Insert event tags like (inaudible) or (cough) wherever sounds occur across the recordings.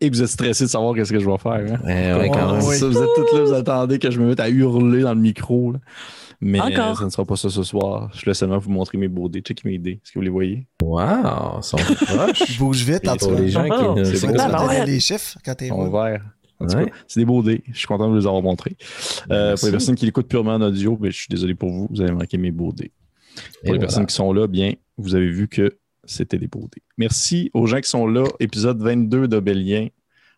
et que vous êtes stressé de savoir qu'est-ce que je vais faire. hein? Ouais, quand même. C'est ça, vous êtes tous là, vous attendez que je me mette à hurler dans le micro. là. Mais Encore. euh, ça ne sera pas ça ce soir. Je laisse seulement vous montrer mes beaux dés. Check mes dés. Est-ce que vous les voyez? Wow, ils sont proches. (laughs) Je bouge vite, en Pour les gens qui Oh, ne c'est bon. ouais. les chiffres quand t'es vert. En tout cas, Ouais. c'est des beaux dés. Je suis content de vous les avoir montrés. Euh, pour les personnes qui l'écoutent purement en audio, ben, je suis désolé pour vous. Vous avez manqué mes beaux dés. Pour Et les voilà. personnes qui sont là, bien, vous avez vu que c'était des beaux dés. Merci aux gens qui sont là. Épisode 22 d'Obélien.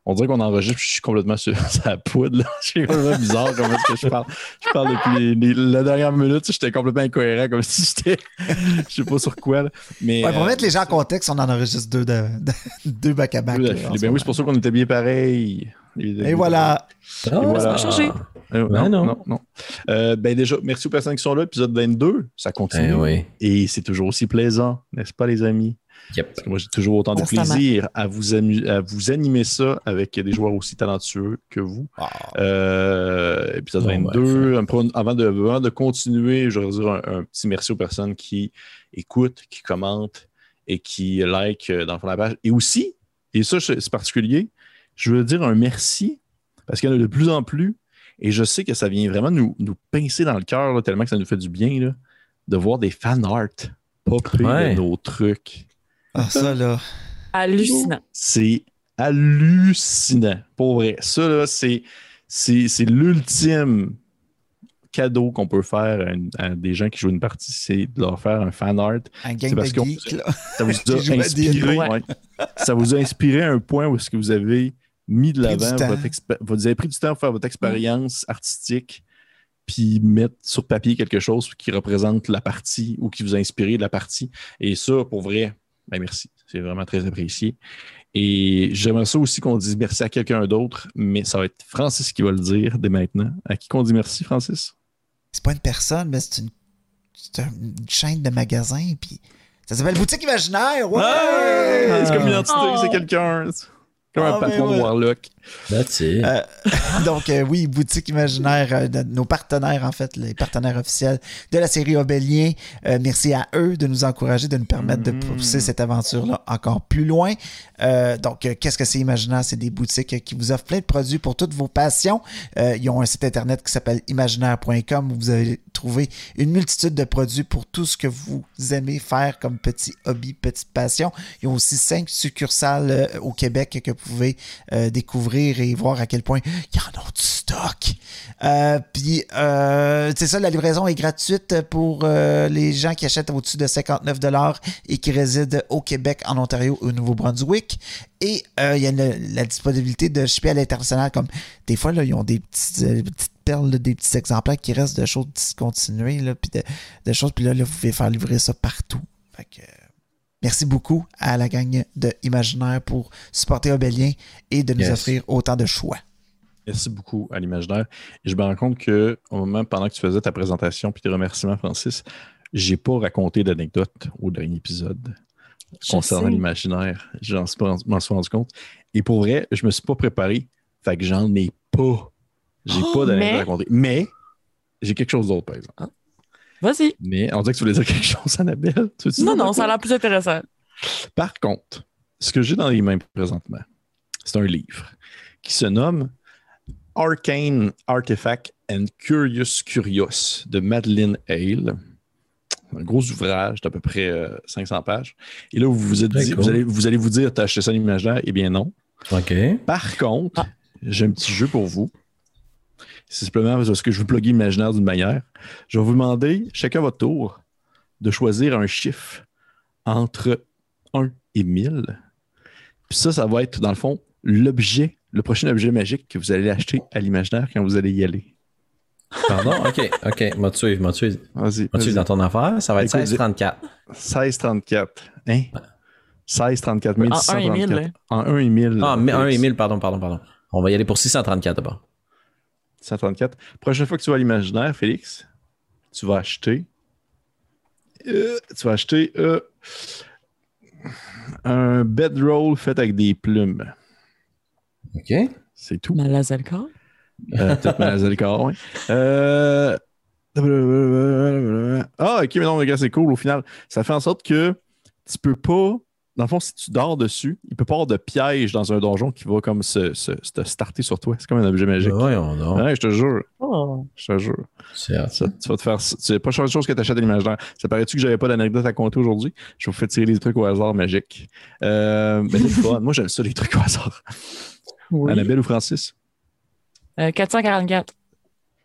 On dirait qu'on enregistre, je suis complètement sur (laughs) sa poudre. Là. Je suis complètement bizarre comment est-ce que je parle. Je parle depuis les- les- la dernière minute, j'étais complètement incohérent, comme si j'étais. (laughs) Je sais pas sur quoi. Là. Mais, Ouais, pour euh, mettre les gens en contexte, on en enregistre deux, de, de- (laughs) deux là, d'affilée. ce ben oui, c'est pour ça qu'on était bien pareil. Et voilà. Et voilà. Ça a changé. Euh, Ben non, non. non, non. Euh, ben déjà, merci aux personnes qui sont là. Épisode 22, ça continue. Eh oui. Et c'est toujours aussi plaisant, n'est-ce pas, les amis? Yep. Parce que moi, j'ai toujours autant de plaisir à vous, amu- à vous animer ça avec des joueurs aussi talentueux que vous. Ah. Euh, épisode Bon, 22. Un peu- avant, de, avant de continuer, je voudrais dire un, un petit merci aux personnes qui écoutent, qui commentent et qui like euh, dans le fond de la page. Et aussi, et ça, c'est c'est particulier, je veux dire un merci parce qu'il y en a de plus en plus. Et je sais que ça vient vraiment nous, nous pincer dans le cœur, tellement que ça nous fait du bien là, de voir des fan art popper Ouais. de nos trucs. Ah, ça, là. Hallucinant. C'est hallucinant. Pour vrai. Ça, là, c'est, c'est, c'est l'ultime cadeau qu'on peut faire à, une- à des gens qui jouent une partie, c'est de leur faire un fan art. Un gang C'est parce de geeks, là. Ça vous (laughs) a inspiré. Ouais. Ça vous a inspiré à un point où est-ce que vous avez mis de l'avant vous avez pris du temps pour faire votre expérience artistique puis mettre sur papier quelque chose qui représente la partie ou qui vous a inspiré de la partie. Et ça, pour vrai, ben merci. C'est vraiment très apprécié. Et j'aimerais ça aussi qu'on dise merci à quelqu'un d'autre, mais ça va être Francis qui va le dire dès maintenant. À qui qu'on dit merci, Francis? C'est pas une personne, mais c'est une, une chaîne de magasins. Puis ça s'appelle Boutique Imaginaire. Ouais! Ouais! C'est comme une entité, Oh. c'est quelqu'un. Comme un Ah, ben patron de ouais. Warlock. That's it. Euh, (laughs) Donc, euh, oui, Boutique Imaginaire, euh, de nos partenaires, en fait, les partenaires officiels de la série Obélien. Euh, merci à eux de nous encourager, de nous permettre de pousser cette aventure-là encore plus loin. Euh, donc, euh, qu'est-ce que c'est Imaginaire? C'est des boutiques qui vous offrent plein de produits pour toutes vos passions. Euh, ils ont un site internet qui s'appelle imaginaire.com où vous allez trouver une multitude de produits pour tout ce que vous aimez faire comme petit hobby, petite passion. Ils ont aussi cinq succursales euh, au Québec que vous pouvez euh, découvrir et voir à quel point il y en a du stock. Euh, Puis, c'est ça, la livraison est gratuite pour les gens qui achètent au-dessus de 59 et qui résident au Québec, en Ontario, au Nouveau-Brunswick. Et il y a la disponibilité de shipper à l'international. Comme des fois, là, ils ont des petites perles, là, des petits exemplaires qui restent de choses discontinuées, là, puis de, de choses. Puis là, là, vous pouvez faire livrer ça partout. Fait que, merci beaucoup à la gang de Imaginaire pour supporter Obélien et de nous Yes. offrir autant de choix. Merci beaucoup à l'imaginaire. Et je me rends compte que au moment, pendant que tu faisais ta présentation puis tes remerciements, Francis, j'ai pas raconté d'anecdote au dernier épisode Je concernant l'imaginaire. J'en suis pas- m'en suis rendu compte. Et pour vrai, je me suis pas préparé. Fait que j'en ai pas. J'ai Oh, pas d'anecdote mais- à raconter. Mais j'ai quelque chose d'autre, par exemple. Vas-y. Mais on dirait que tu voulais dire quelque chose, Annabelle. Tu veux-tu Non, non, ça a l'air plus intéressant. Par contre, ce que j'ai dans les mains présentement, c'est un livre qui se nomme Arcane Artifact and Curious Curious de Madeleine Hale. Un gros ouvrage d'à peu près euh, 500 pages. Et là, vous vous, êtes dit, cool. vous, allez, vous allez vous dire, t'as acheté ça à l'imaginaire? Eh bien non. OK. Par contre, Ah. j'ai un petit jeu pour vous. C'est simplement parce que je veux plugger l'imaginaire d'une manière. Je vais vous demander, chacun à votre tour, de choisir un chiffre entre 1 et 1000. Puis ça, ça va être, dans le fond, l'objet, le prochain objet magique que vous allez acheter à l'imaginaire quand vous allez y aller. Pardon? OK. OK. M'a suivre, m'a suivre. Vas-y. Dans ton affaire? Ça va être Écoute, 1634. 1634. Hein? 1634 En un et mille, 1634. En 1 et 1000. Ah, mais 1 et 1000, pardon, pardon, pardon. On va y aller pour 634 d'abord. 134. Prochaine fois que tu vas à l'imaginaire, Félix, tu vas acheter. euh, tu vas acheter euh, un bedroll fait avec des plumes. OK. C'est tout. Malazalka. Euh, Peut-être Malazalcar, oui. Euh... Ah, ok, mais non, regarde, c'est cool au final. Ça fait en sorte que tu peux pas dans le fond, si tu dors dessus, il peut pas avoir de piège dans un donjon qui va comme se, se, se starter sur toi. C'est comme un objet magique. Donc. Ouais, je te jure. Oh. Je te jure. Ça, tu vas te faire. C'est pas chose chose que tu achètes à l'imaginaire. Ça paraît-tu que j'avais pas d'anecdote à compter aujourd'hui? Je vous fais tirer des trucs au hasard magiques. Euh, mais c'est fun. Moi, j'aime ça, les trucs au hasard. Oui. Annabelle ou Francis? Euh, 444.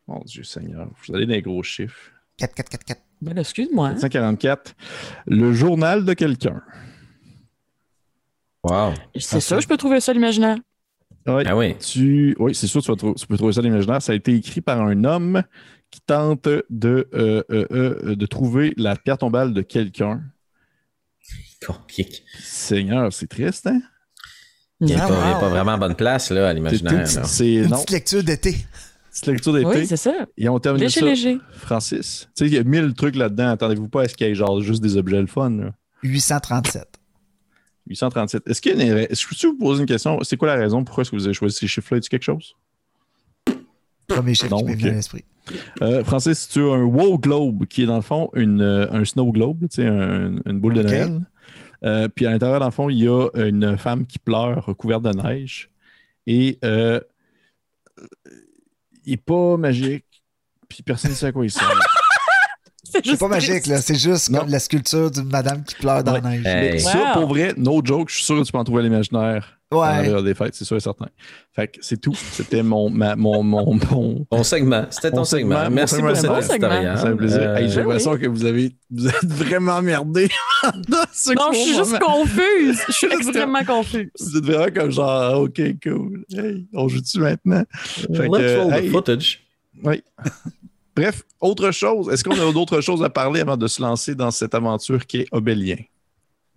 Mon Dieu Seigneur. Vous allez dans les gros chiffres. 4, 4, 4, 4. Ben, excuse-moi. hein. 444. Le journal de quelqu'un. Wow. C'est sûr, je peux trouver ça à l'imaginaire. Ouais. Ah oui. Tu... Oui, c'est sûr, tu, vas tu peux trouver ça l'imaginaire. Ça a été écrit par un homme qui tente de, euh, euh, euh, de trouver la pierre tombale de quelqu'un. Compliqué. Seigneur, c'est triste, hein? Il n'est Ah, pas, wow. vraiment à bonne place là, à C'est l'imaginaire. c'est- Une petite lecture d'été. petite lecture d'été. Oui, c'est ça. Et on termine Léger, ça. léger. Francis. Tu sais, il y a mille trucs là-dedans. Attendez-vous pas à ce qu'il y ait genre juste des objets le fun. là. 837. 837. Est-ce qu'il y a une... Est-ce que je vous poser une question? C'est quoi la raison? Pourquoi est-ce que vous avez choisi ces chiffres-là? Est-ce quelque chose? Premier chiffre Non, qui m'est ok. venu à l'esprit. Euh, Francis, tu as un wow globe qui est dans le fond une, euh, un snow globe, tu sais, un- une boule de. Noël. Euh, puis à l'intérieur, dans le fond, il y a une femme qui pleure recouverte de neige. Et euh, il n'est pas magique. Puis personne ne sait à quoi il sert. (laughs) C'est C'est pas magique, là. C'est juste comme la sculpture d'une madame qui pleure dans Ouais. la neige. Hey. Mais ça, pour vrai, no joke, je suis sûr que tu peux en trouver à l'imaginaire à la Ouais. période des fêtes, c'est sûr et certain. Fait que c'est tout. C'était mon, ma- mon, mon, mon, Ton segment. C'était ton Mon segment. segment, Merci mon pour segment. cet Bon segment. éditorial. Ça fait plaisir. Euh, Hey, J'ai ben l'impression oui. que vous, avez, vous êtes vraiment merdé (laughs) dans ce Non, je suis juste confuse. Je suis (laughs) extrêmement confuse. Vous êtes vraiment comme genre, ah, OK, cool. Hey, on joue-tu maintenant? Fait que, Let's roll the hey, footage. oui. Bref, autre chose. Est-ce qu'on a d'autres choses à parler avant de se lancer dans cette aventure qui est Obélien?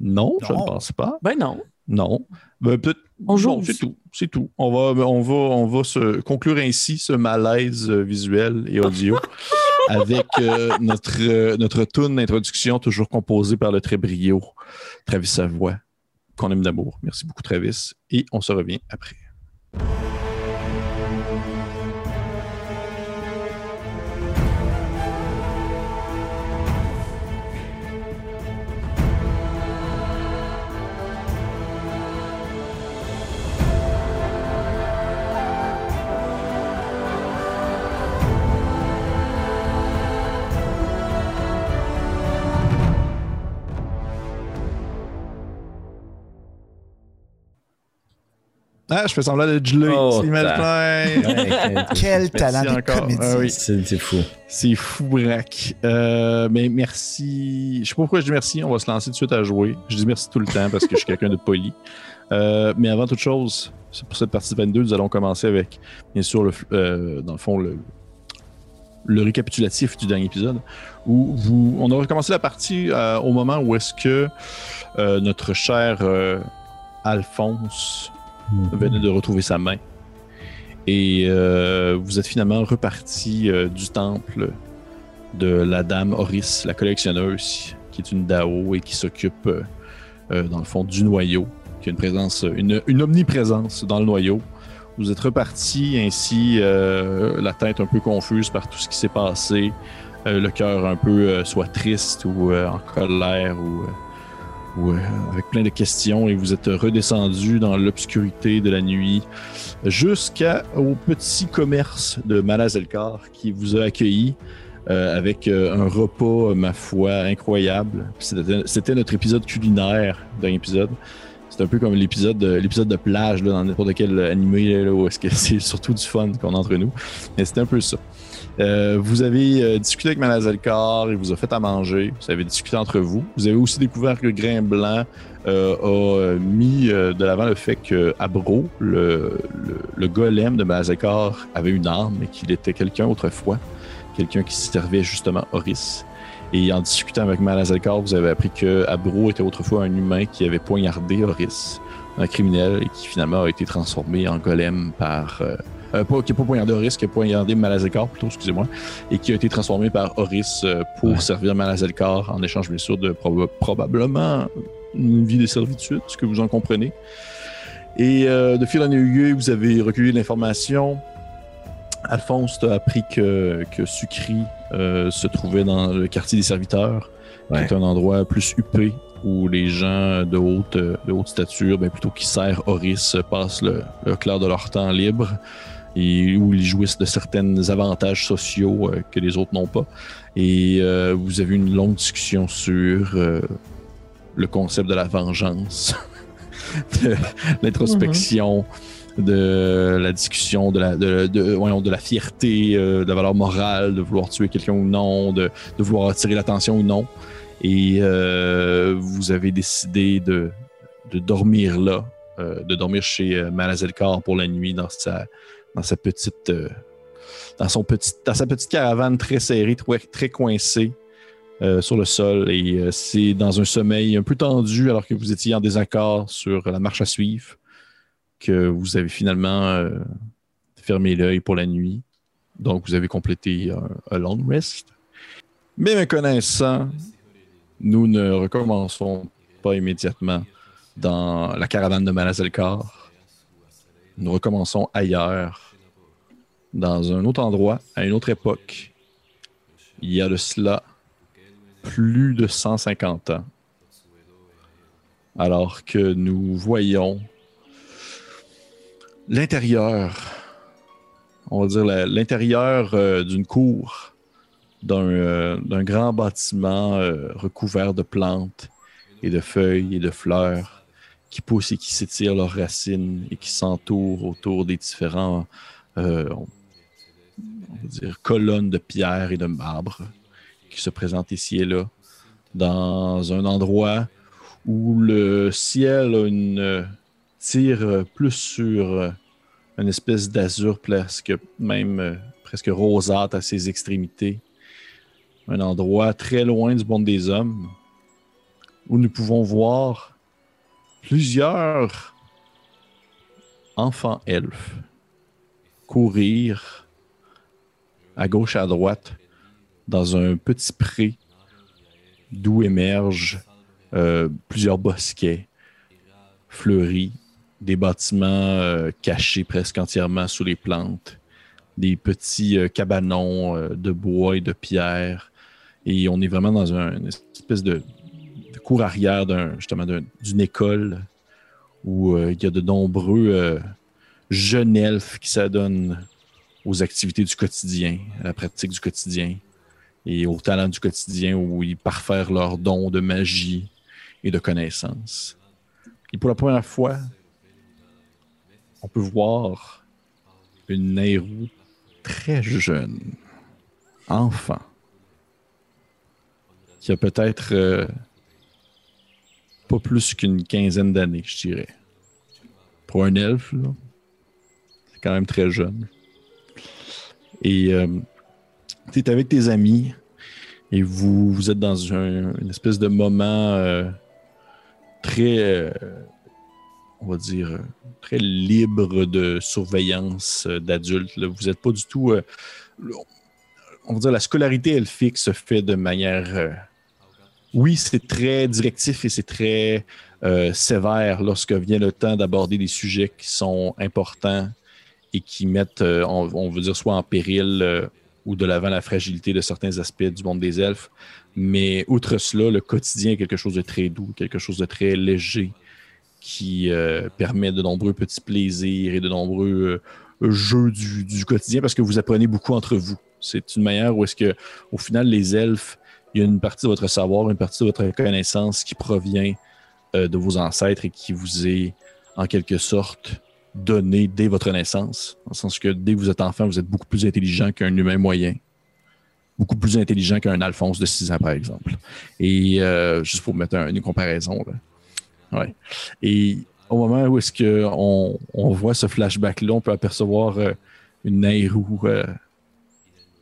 Non, je ne pense pas. Ben non. Non. Ben, bon, c'est tout. C'est tout. On va, on, va, on va se conclure ainsi ce malaise euh, visuel et audio (laughs) avec euh, notre, euh, notre tune d'introduction, toujours composée par le très brio Travis Savoie, qu'on aime d'amour. Merci beaucoup, Travis. Et on se revient après. Ah, je fais semblant d'être gelé. Oh, Quel talent de encore. comédie. Ah oui. C'est fou. C'est fou, braque. Euh, mais merci. Je sais pas pourquoi je dis merci. On va se lancer tout de suite à jouer. Je dis merci tout le temps parce que je suis quelqu'un de poli. Euh, mais avant toute chose, c'est pour cette partie 22, nous allons commencer avec, bien sûr, le, euh, dans le fond, le, le récapitulatif du dernier épisode. Où vous, on a recommencé la partie euh, au moment où est-ce que euh, notre cher euh, Alphonse venait de retrouver sa main. Et euh, vous êtes finalement reparti euh, du temple de la dame Horis, la collectionneuse, qui est une Dao et qui s'occupe, euh, dans le fond, du noyau, qui a une présence, une, omniprésence dans le noyau. Vous êtes reparti ainsi, la tête un peu confuse par tout ce qui s'est passé, le cœur un peu soit triste ou en colère ou, euh, avec plein de questions et vous êtes redescendu dans l'obscurité de la nuit jusqu'au petit commerce de Malazelkar qui vous a accueilli euh, avec euh, un repas, ma foi, incroyable. C'était notre épisode culinaire d'un épisode. C'est un peu comme l'épisode de, de plage là, dans n'importe quel animé, là, où est-ce que (laughs) c'est surtout du fun qu'on entre nous. Mais c'était un peu ça. Euh, vous avez euh, discuté avec Malazelkar, il vous a fait à manger, vous avez discuté entre vous. Vous avez aussi découvert que Grain Blanc euh, a mis de l'avant le fait que Abro, le, le, le golem de Malazelkar, avait une arme et qu'il était quelqu'un autrefois, quelqu'un qui servait justement Horis. Et en discutant avec Malazelkar, vous avez appris que Abro était autrefois un humain qui avait poignardé Horis, un criminel, et qui finalement a été transformé en golem par. Euh, pas, qui n'a pas poignardé Horis, qui a poignardé Malazelkar plutôt, excusez-moi, et qui a été transformé par Horis euh, pour Ouais. servir Malazelkar en échange, bien sûr, de proba- probablement une vie de servitude, ce que vous en comprenez. Et euh, de fil en aiguille, vous avez recueilli l'information. Alphonse t'a appris que, que Sucri euh, se trouvait dans le quartier des serviteurs, Ouais. qui est un endroit plus huppé où les gens de haute, de haute stature, ben, plutôt qu'ils serrent Horis, passent le, le clair de leur temps libre et où ils jouissent de certains avantages sociaux euh, que les autres n'ont pas. Et euh, vous avez une longue discussion sur euh, le concept de la vengeance, (laughs) de l'introspection, de la discussion, de la, de, de- voyons, de la fierté, euh, de la valeur morale, de vouloir tuer quelqu'un ou non, de, de vouloir attirer l'attention ou non. Et euh, vous avez décidé de, de dormir là, euh, de dormir chez Malazelkar pour la nuit dans sa, dans sa petite, euh, dans son dans sa petite caravane très serrée, très, très coincée euh, sur le sol. Et euh, c'est dans un sommeil un peu tendu alors que vous étiez en désaccord sur la marche à suivre que vous avez finalement fermé l'œil pour la nuit. Donc vous avez complété un, un long rest. Mais me connaissant, nous ne recommençons pas immédiatement dans la caravane de Malazelkar. Nous recommençons ailleurs, dans un autre endroit, à une autre époque. Il y a de cela plus de 150 ans. Alors que nous voyons l'intérieur, on va dire l'intérieur euh, d'une cour, d'un euh, grand bâtiment euh, recouvert de plantes et de feuilles et de fleurs qui poussent et qui s'étirent leurs racines et qui s'entourent autour des différents euh, on, va dire colonnes de pierre et de marbre qui se présentent ici et là. Dans un endroit où le ciel euh, tire euh, plus sur une espèce d'azur presque même presque rosâtre à ses extrémités. Un endroit très loin du monde des hommes où nous pouvons voir plusieurs enfants elfes courir à gauche à droite dans un petit pré d'où émergent euh, plusieurs bosquets fleuris, des bâtiments euh, cachés presque entièrement sous les plantes, des petits euh, cabanons de bois et de pierre. Et on est vraiment dans un- une espèce de cour arrière d'un, justement d'un- d'une école où euh, il y a de nombreux euh, jeunes elfes qui s'adonnent aux activités du quotidien, à la pratique du quotidien et au talent du quotidien où ils parfaire leurs dons de magie et de connaissances. Et pour la première fois, on peut voir une Nairou très jeune, enfant, qui a peut-être euh, pas plus qu'une quinzaine d'années, je dirais. Pour un elfe, c'est quand même très jeune. Et euh, tu es avec tes amis et vous, vous êtes dans un- une espèce de moment euh, très, euh, on va dire, très libre de surveillance euh, d'adultes. Vous n'êtes pas du tout. on va dire, la scolarité elfique se fait de manière. Oui, c'est très directif et c'est très euh, sévère lorsque vient le temps d'aborder des sujets qui sont importants et qui mettent, euh, on, veut dire, soit en péril euh, ou de l'avant la fragilité de certains aspects du monde des elfes. Mais outre cela, le quotidien est quelque chose de très doux, quelque chose de très léger qui permet de nombreux petits plaisirs et de nombreux jeux du, du quotidien parce que vous apprenez beaucoup entre vous. C'est une manière où est-ce que, au final, les elfes, il y a une partie de votre savoir, une partie de votre connaissance qui provient euh, de vos ancêtres et qui vous est en quelque sorte donnée dès votre naissance. Dans le sens que dès que vous êtes enfant, vous êtes beaucoup plus intelligent qu'un humain moyen. Beaucoup plus intelligent qu'un Alphonse de 6 ans, par exemple. Et euh, juste pour mettre un- une comparaison. Là. Ouais. Et au moment où est-ce qu'on on voit ce flashback-là, on peut apercevoir euh, une Nairou,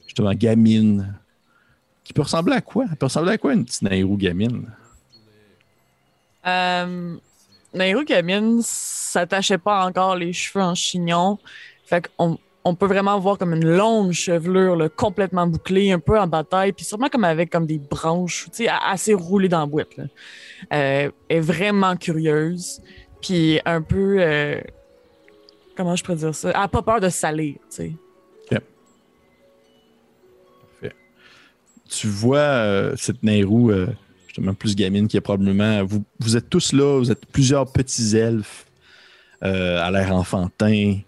justement gamine, qui peut ressembler à quoi? Elle peut ressembler à quoi une petite Nairou gamine? Euh, Nairo Gamine s'attachait pas encore les cheveux en chignon. Fait qu'on on peut vraiment voir comme une longue chevelure là, complètement bouclée, un peu en bataille, puis sûrement comme avec comme des branches, assez roulées dans la boîte. Là. Euh, est vraiment curieuse, puis un peu... euh, comment je pourrais dire ça? Elle a pas peur de salir, tu sais. Tu vois euh, cette Nairou, euh, justement plus gamine, qui est probablement. Vous, êtes tous là, vous êtes plusieurs petits elfes euh, à l'air enfantin,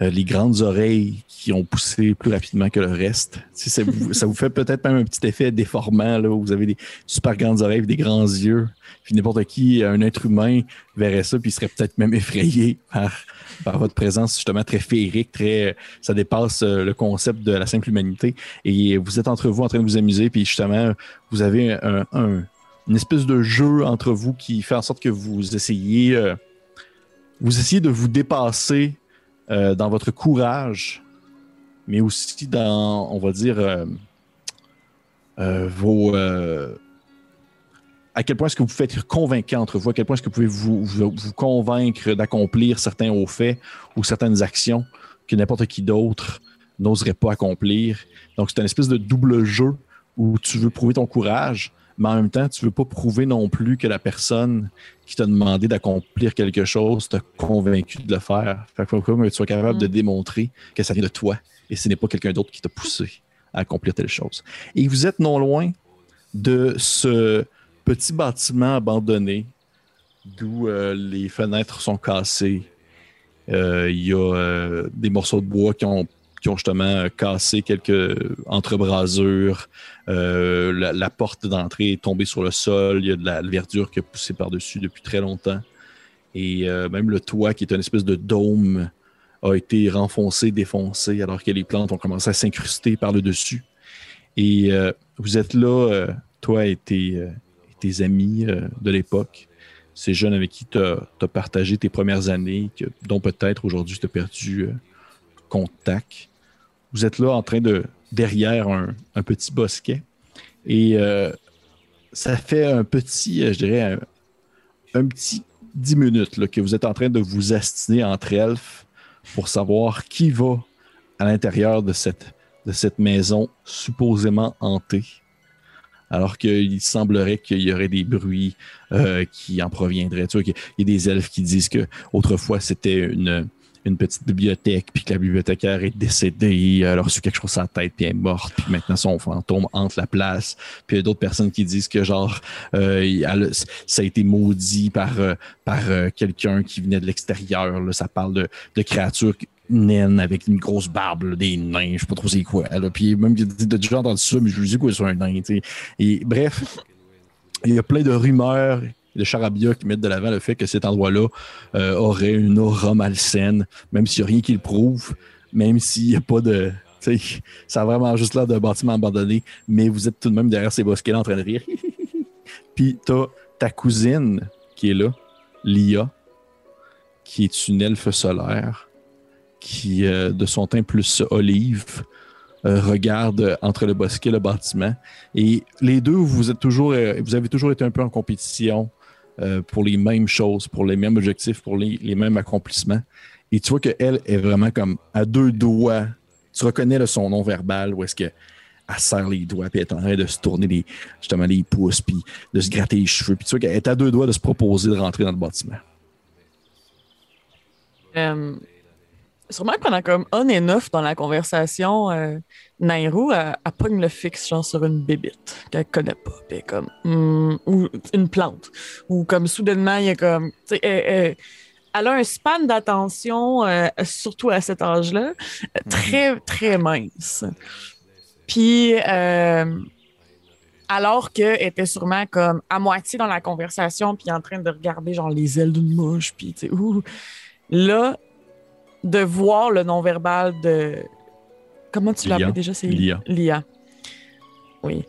les grandes oreilles qui ont poussé plus rapidement que le reste. (laughs) Ça, vous, fait peut-être même un petit effet déformant, là, où vous avez des super grandes oreilles, des grands yeux. Puis n'importe qui, un être humain, verrait ça, puis serait peut-être même (laughs) effrayé par, par votre présence justement très féerique, très, ça dépasse euh, le concept de la simple humanité. Et vous êtes entre vous en train de vous amuser, puis justement, vous avez un, un- une espèce de jeu entre vous qui fait en sorte que vous essayez, euh, vous essayez de vous dépasser euh, dans votre courage, mais aussi dans, on va dire, euh, euh, vos. À quel point est-ce que vous pouvez être convaincant entre vous, à quel point est-ce que vous pouvez vous, vous, vous convaincre d'accomplir certains hauts faits ou certaines actions que n'importe qui d'autre n'oserait pas accomplir? Donc, c'est une espèce de double jeu où tu veux prouver ton courage, mais en même temps, tu veux pas prouver non plus que la personne qui t'a demandé d'accomplir quelque chose t'a convaincu de le faire. Fait faut que tu sois capable de démontrer que ça vient de toi et ce n'est pas quelqu'un d'autre qui t'a poussé à accomplir telle chose. Et vous êtes non loin de ce petit bâtiment abandonné d'où euh, les fenêtres sont cassées. Euh, Il y a euh, des morceaux de bois qui ont, justement cassé quelques entrebrasures. La, porte d'entrée est tombée sur le sol. Il y a de la verdure qui a poussé par-dessus depuis très longtemps. Et même le toit, qui est une espèce de dôme, a été renfoncé, défoncé, alors que les plantes ont commencé à s'incruster par le dessus. Et vous êtes là, euh, toi et tes, tes amis euh, de l'époque, ces jeunes avec qui tu as, partagé tes premières années, dont peut-être aujourd'hui tu as perdu euh, contact. Vous êtes là en train de, derrière un, petit bosquet. Et euh, ça fait un petit, je dirais, un, petit 10 minutes que vous êtes en train de vous astiner entre elfes pour savoir qui va à l'intérieur de cette, de cette maison supposément hantée. Alors qu'il semblerait qu'il y aurait des bruits euh, qui en proviendraient. Tu vois, qu'il y a des elfes qui disent que autrefois c'était une, une petite bibliothèque, puis que la bibliothécaire est décédée, elle a reçu quelque chose à la tête, puis elle est morte, puis maintenant son fantôme hante la place. Puis il y a d'autres personnes qui disent que genre euh, ça a été maudit par, euh, par quelqu'un qui venait de l'extérieur. Ça parle de créatures naines avec une grosse barbe, des nains, je sais pas trop c'est quoi. Puis même il a déjà entendu ça, mais je lui dis quoi sur un nain. Et bref, il y a plein de rumeurs de charabia qui mettent de l'avant le fait que cet endroit-là euh, aurait une aura malsaine, même s'il n'y a rien qui le prouve, même s'il n'y a pas de. Ça a vraiment juste l'air d'un bâtiment abandonné, mais vous êtes tout de même derrière ces bosquets en train de rire. (laughs) Puis t'as ta cousine qui est là, Lia, qui est une elfe solaire, qui, euh, de son teint plus olive, euh, regarde entre le bosquet et le bâtiment. Et les deux, vous êtes toujours, euh, vous avez toujours été un peu en compétition pour les mêmes choses, pour les mêmes objectifs, pour les, mêmes accomplissements. Et tu vois qu'elle est vraiment comme à deux doigts. Tu reconnais là, son nom verbal où est-ce que elle serre les doigts, puis est en train de se tourner les, justement les pouces, puis de se gratter les cheveux. Puis tu vois qu'elle est à deux doigts de se proposer de rentrer dans le bâtiment. Sûrement qu'on a comme on and off dans la conversation, euh, Nairou, elle, elle pogne le fixe genre sur une bébite qu'elle connaît pas. Puis comme, hmm, ou une plante. Ou comme soudainement, il y a comme. tu sais, elle, elle- elle a un span d'attention, euh, surtout à cet âge-là, euh, très, très mince. Puis, euh, alors qu'elle était sûrement comme à moitié dans la conversation, puis en train de regarder genre les ailes d'une mouche, puis tu sais. Là, de voir le non-verbal de. Comment tu l'appelles déjà? C'est Lia. Lia. Oui.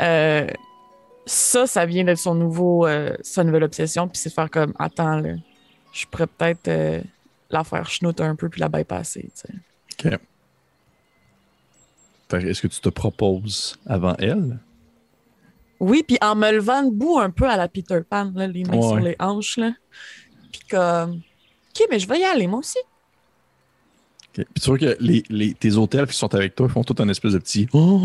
Euh, ça, ça vient d'être son nouveau, euh, sa nouvelle obsession, puis c'est de faire comme, attends, là, je pourrais peut-être euh, la faire chenoute un peu puis la bypasser, tu sais. OK. Est-ce que tu te proposes avant elle? Oui, puis en me levant debout un peu à la Peter Pan, là, les mains Ouais. sur les hanches, là. Puis comme, OK, mais je vais y aller, moi aussi. Puis tu vois que les, les- tes hôtels qui sont avec toi font tout un espèce de petit oh,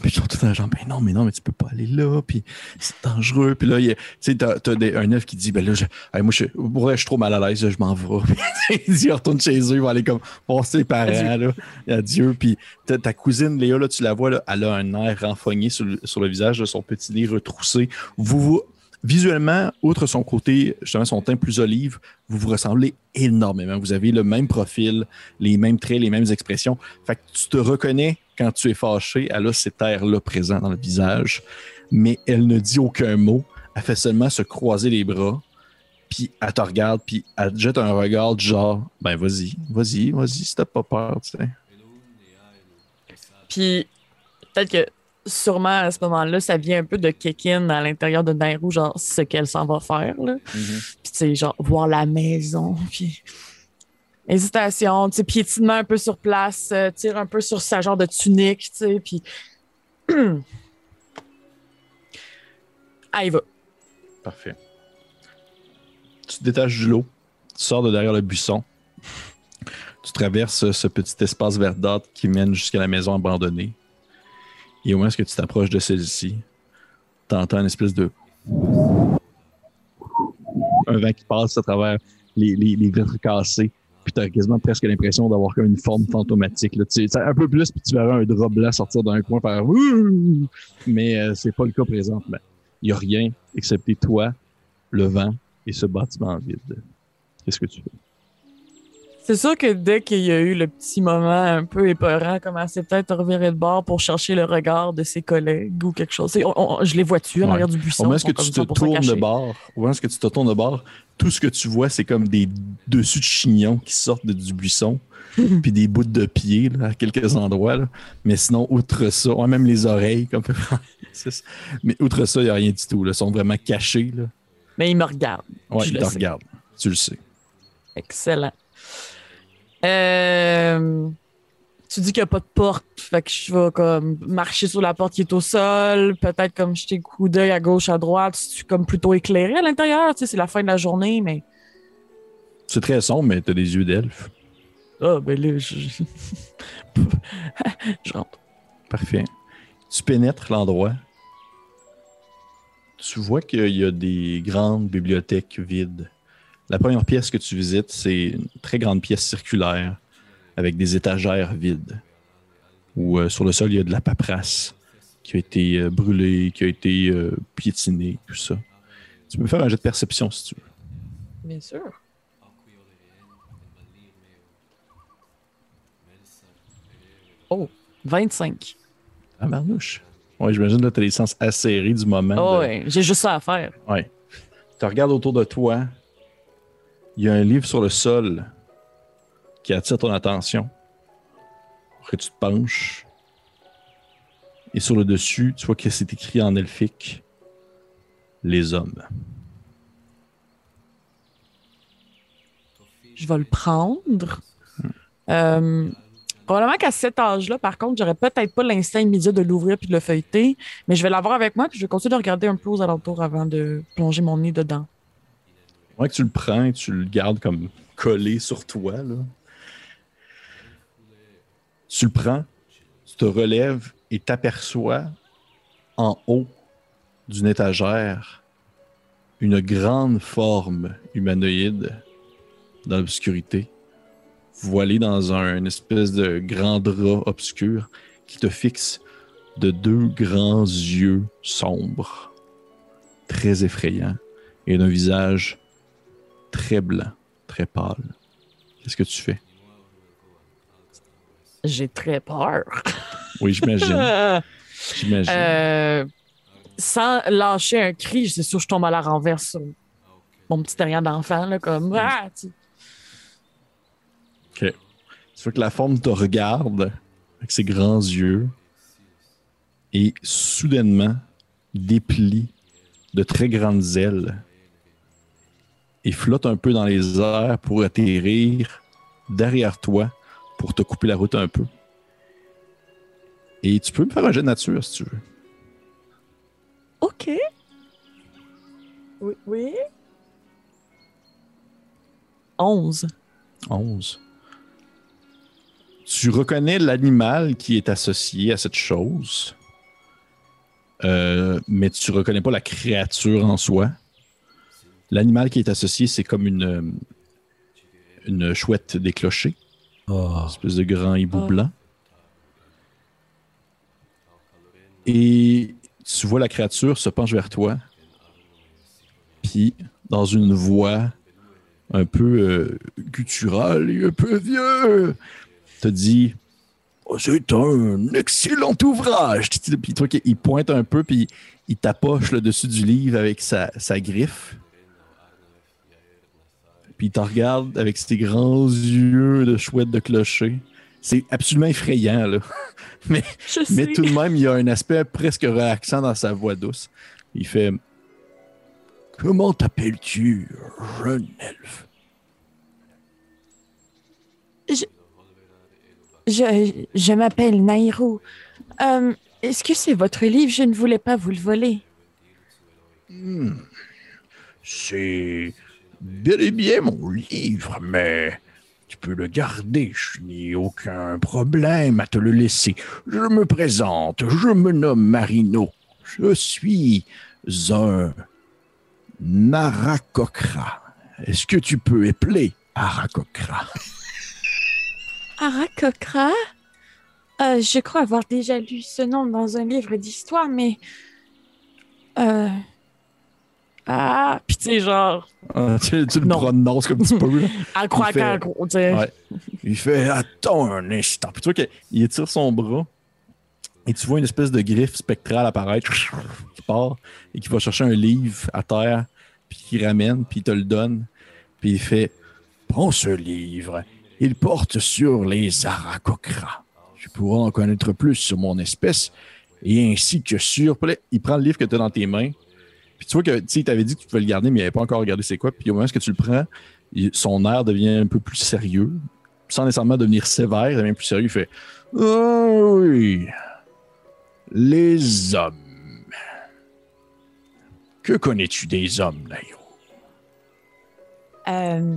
puis ils sont tout un genre ben non mais non mais tu peux pas aller là puis c'est dangereux. Puis là il y a- tu sais t'as, t'as des- un œuf qui dit ben là je, hey, moi je, pour vrai, je suis trop mal à l'aise je m'en vais. (laughs) Il dit retourne chez eux il va aller comme voir ses parents Adieu. là. Adieu. Puis ta cousine Léa là tu la vois là elle a un air renfogné sur le, sur le visage là, son petit nez retroussé. Vous vous visuellement, outre son côté, justement, son teint plus olive, vous vous ressemblez énormément. Vous avez le même profil, les mêmes traits, les mêmes expressions. Fait que tu te reconnais quand tu es fâché. Elle a cet air-là présent dans le visage, mais elle ne dit aucun mot. Elle fait seulement se croiser les bras, puis elle te regarde, puis elle te jette un regard du genre, ben vas-y, vas-y, vas-y, si t'as pas peur. Puis peut-être que sûrement à ce moment-là, ça vient un peu de Kekin à l'intérieur de Nairou, genre ce qu'elle s'en va faire. Là. Puis tu sais, genre voir la maison, (laughs) puis hésitation, tu sais, piétinement un peu sur place, euh, tire un peu sur sa genre de tunique, tu sais, puis (clears throat) ah, il va. Parfait. Tu te détaches du lot, tu sors de derrière le buisson, tu traverses ce petit espace verdâtre qui mène jusqu'à la maison abandonnée. Et au moment où tu t'approches de celle-ci, tu entends une espèce de. Un vent qui passe à travers les, les, vitres cassées. Puis tu as quasiment presque l'impression d'avoir comme une forme fantomatique. Là. Tu un peu plus, puis tu verras un drap blanc sortir d'un coin par. Ouh! Mais euh, c'est pas le cas présentement. Il n'y a rien excepté toi, le vent et ce bâtiment vide. Qu'est-ce que tu fais? C'est sûr que dès qu'il y a eu le petit moment un peu épeurant, commencer peut-être à revirer de bord pour chercher le regard de ses collègues ou quelque chose. On- on- je les vois-tu en Ouais. arrière du buisson? Ils où sont tu te comme 100% tournes de bord, au moment où tu te tournes de bord, tout ce que tu vois, c'est comme des dessus de chignons qui sortent de- du buisson, (laughs) puis des bouts de pieds là, à quelques endroits. là. Mais sinon, outre ça, ouais, même les oreilles, comme. (laughs) Mais outre ça, il n'y a rien du tout. Là. Ils sont vraiment cachés. Là. Mais il me regarde. Ouais, Je ils te regardent. Tu le sais. Excellent. Euh, tu dis qu'il n'y a pas de porte, fait que je vais comme marcher sur la porte qui est au sol, peut-être comme jeter un coup d'œil à gauche, à droite, si tu comme plutôt éclairé à l'intérieur, tu sais, c'est la fin de la journée, mais C'est très sombre, mais tu as des yeux d'elfe. ah ben là, je, je (laughs) rentre. Parfait. Tu pénètres l'endroit. Tu vois qu'il y a des grandes bibliothèques vides. La première pièce que tu visites, c'est une très grande pièce circulaire avec des étagères vides. Où euh, sur le sol, il y a de la paperasse qui a été euh, brûlée, qui a été euh, piétinée, tout ça. Tu peux me faire un jet de perception si tu veux. Bien sûr. Oh, 25. Ah, Marnouche. Oui, j'imagine que tu as les sens acérés du moment. Oh, de- ouais, j'ai juste ça à faire. Ouais. Tu regardes autour de toi. Il y a un livre sur le sol qui attire ton attention. Après, tu te penches. Et sur le dessus, tu vois que c'est écrit en elfique Les hommes. Je vais le prendre. Euh, probablement qu'à cet âge-là, par contre, j'aurais peut-être pas l'instinct immédiat de l'ouvrir puis de le feuilleter, mais je vais l'avoir avec moi puis je vais continuer de regarder un peu aux alentours avant de plonger mon nez dedans. Que tu le prends et tu le gardes comme collé sur toi. Tu le prends, tu te relèves et t'aperçois en haut d'une étagère une grande forme humanoïde dans l'obscurité, voilée dans un une espèce de grand drap obscur qui te fixe de deux grands yeux sombres, très effrayants, et d'un visage très blanc, très pâle. Qu'est-ce que tu fais? J'ai très peur. Oui, j'imagine. (laughs) J'imagine. Euh, sans lâcher un cri, c'est sûr que je tombe à la renverse sur mon petit derrière d'enfant, là, comme Ah! tu- OK. Tu vois que la forme te regarde avec ses grands yeux et soudainement déplie de très grandes ailes et flotte un peu dans les airs pour atterrir derrière toi pour te couper la route un peu. Et tu peux me faire un jet de nature si tu veux. OK. Oui. oui. 11. 11. tu reconnais l'animal qui est associé à cette chose, euh, mais tu reconnais pas la créature en soi. L'animal qui est associé, c'est comme une, euh, une chouette déclochée, Oh. une espèce de grand hibou Oh. blanc. Et tu vois la créature se penche vers toi, puis dans une voix un peu euh, gutturale et un peu vieux, te dit Oh, C'est un excellent ouvrage. Puis toi, il pointe un peu, puis il tapoche le dessus du livre avec sa, sa griffe. Puis il te regarde avec ses grands yeux de chouette de clocher. C'est absolument effrayant, là. (laughs) Mais Je sais. mais tout de même, il y a un aspect presque relaxant dans sa voix douce. Il fait Comment t'appelles-tu, jeune elfe? Je, je m'appelle Nairo. Euh, Est-ce que c'est votre livre? Je ne voulais pas vous le voler. Hmm. C'est bel et bien mon livre, mais tu peux le garder. Je n'ai aucun problème à te le laisser. Je me présente, je me nomme Marino. Je suis un Narakokra. Est-ce que tu peux épeler Arakokra? (laughs) Arakokra? Euh, je crois avoir déjà lu ce nom dans un livre d'histoire, mais... Euh... Ah, pis tu sais, genre, Ah, tu, tu le Non. prononces comme tu peux. là. (laughs) à croire Il fait- qu'à gros, tu sais. Ouais. Il fait Attends un instant. Puis tu vois qu'il étire son bras et tu vois une espèce de griffe spectrale apparaître (laughs) qui part et qui va chercher un livre à terre, puis qui ramène, puis il te le donne. Puis il fait Prends ce livre. Il porte sur les Arakokra. Tu pourras en connaître plus sur mon espèce et ainsi que sur. Puis il prend le livre que tu as dans tes mains. Puis tu vois que tu t'avait dit que tu pouvais le garder, mais il n'avait pas encore regardé c'est quoi. Puis au moment où tu le prends, son air devient un peu plus sérieux, sans nécessairement devenir sévère, il devient plus sérieux. Il fait Ah oui, les hommes. Que connais-tu des hommes, Nairo? Euh,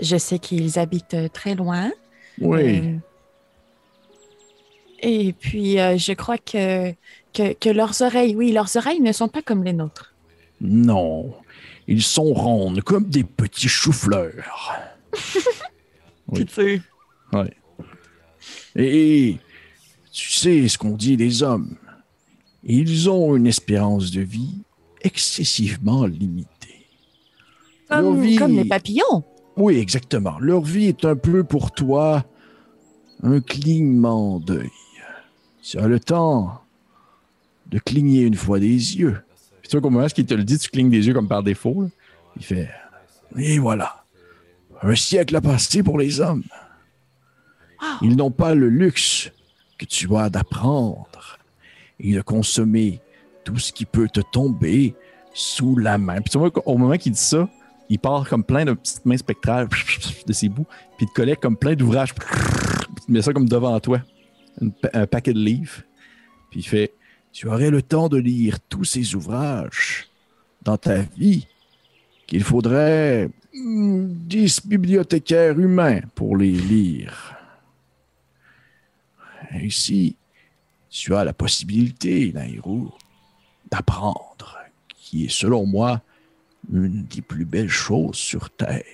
je sais qu'ils habitent euh, très loin. Oui, Euh, et puis, euh, je crois que, que, que leurs oreilles, oui, leurs oreilles ne sont pas comme les nôtres. Non. Ils sont rondes comme des petits choux-fleurs. (laughs) Oui. Tu sais, Ouais. Et tu sais ce qu'on dit des hommes. Ils ont une espérance de vie excessivement limitée. Comme, vie- comme les papillons. Oui, exactement. Leur vie est un peu pour toi un clignement d'œil. Tu as le temps de cligner une fois des yeux. Tu vois, comment est-ce qu'il te le dit, tu clignes des yeux comme par défaut. là. Il fait Et voilà. Un siècle a passé pour les hommes. Ils n'ont pas le luxe que tu as d'apprendre et de consommer tout ce qui peut te tomber sous la main. Puis tu vois, au moment qu'il dit ça, il part comme plein de petites mains spectrales de ses bouts, puis il te collecte comme plein d'ouvrages, puis il met ça comme devant toi, pa- un paquet de livres, puis il fait Tu aurais le temps de lire tous ces ouvrages dans ta vie qu'il faudrait hmm, 10 bibliothécaires humains pour les lire. Ici, tu as la possibilité, Nairou, d'apprendre, qui est selon moi une des plus belles choses sur Terre.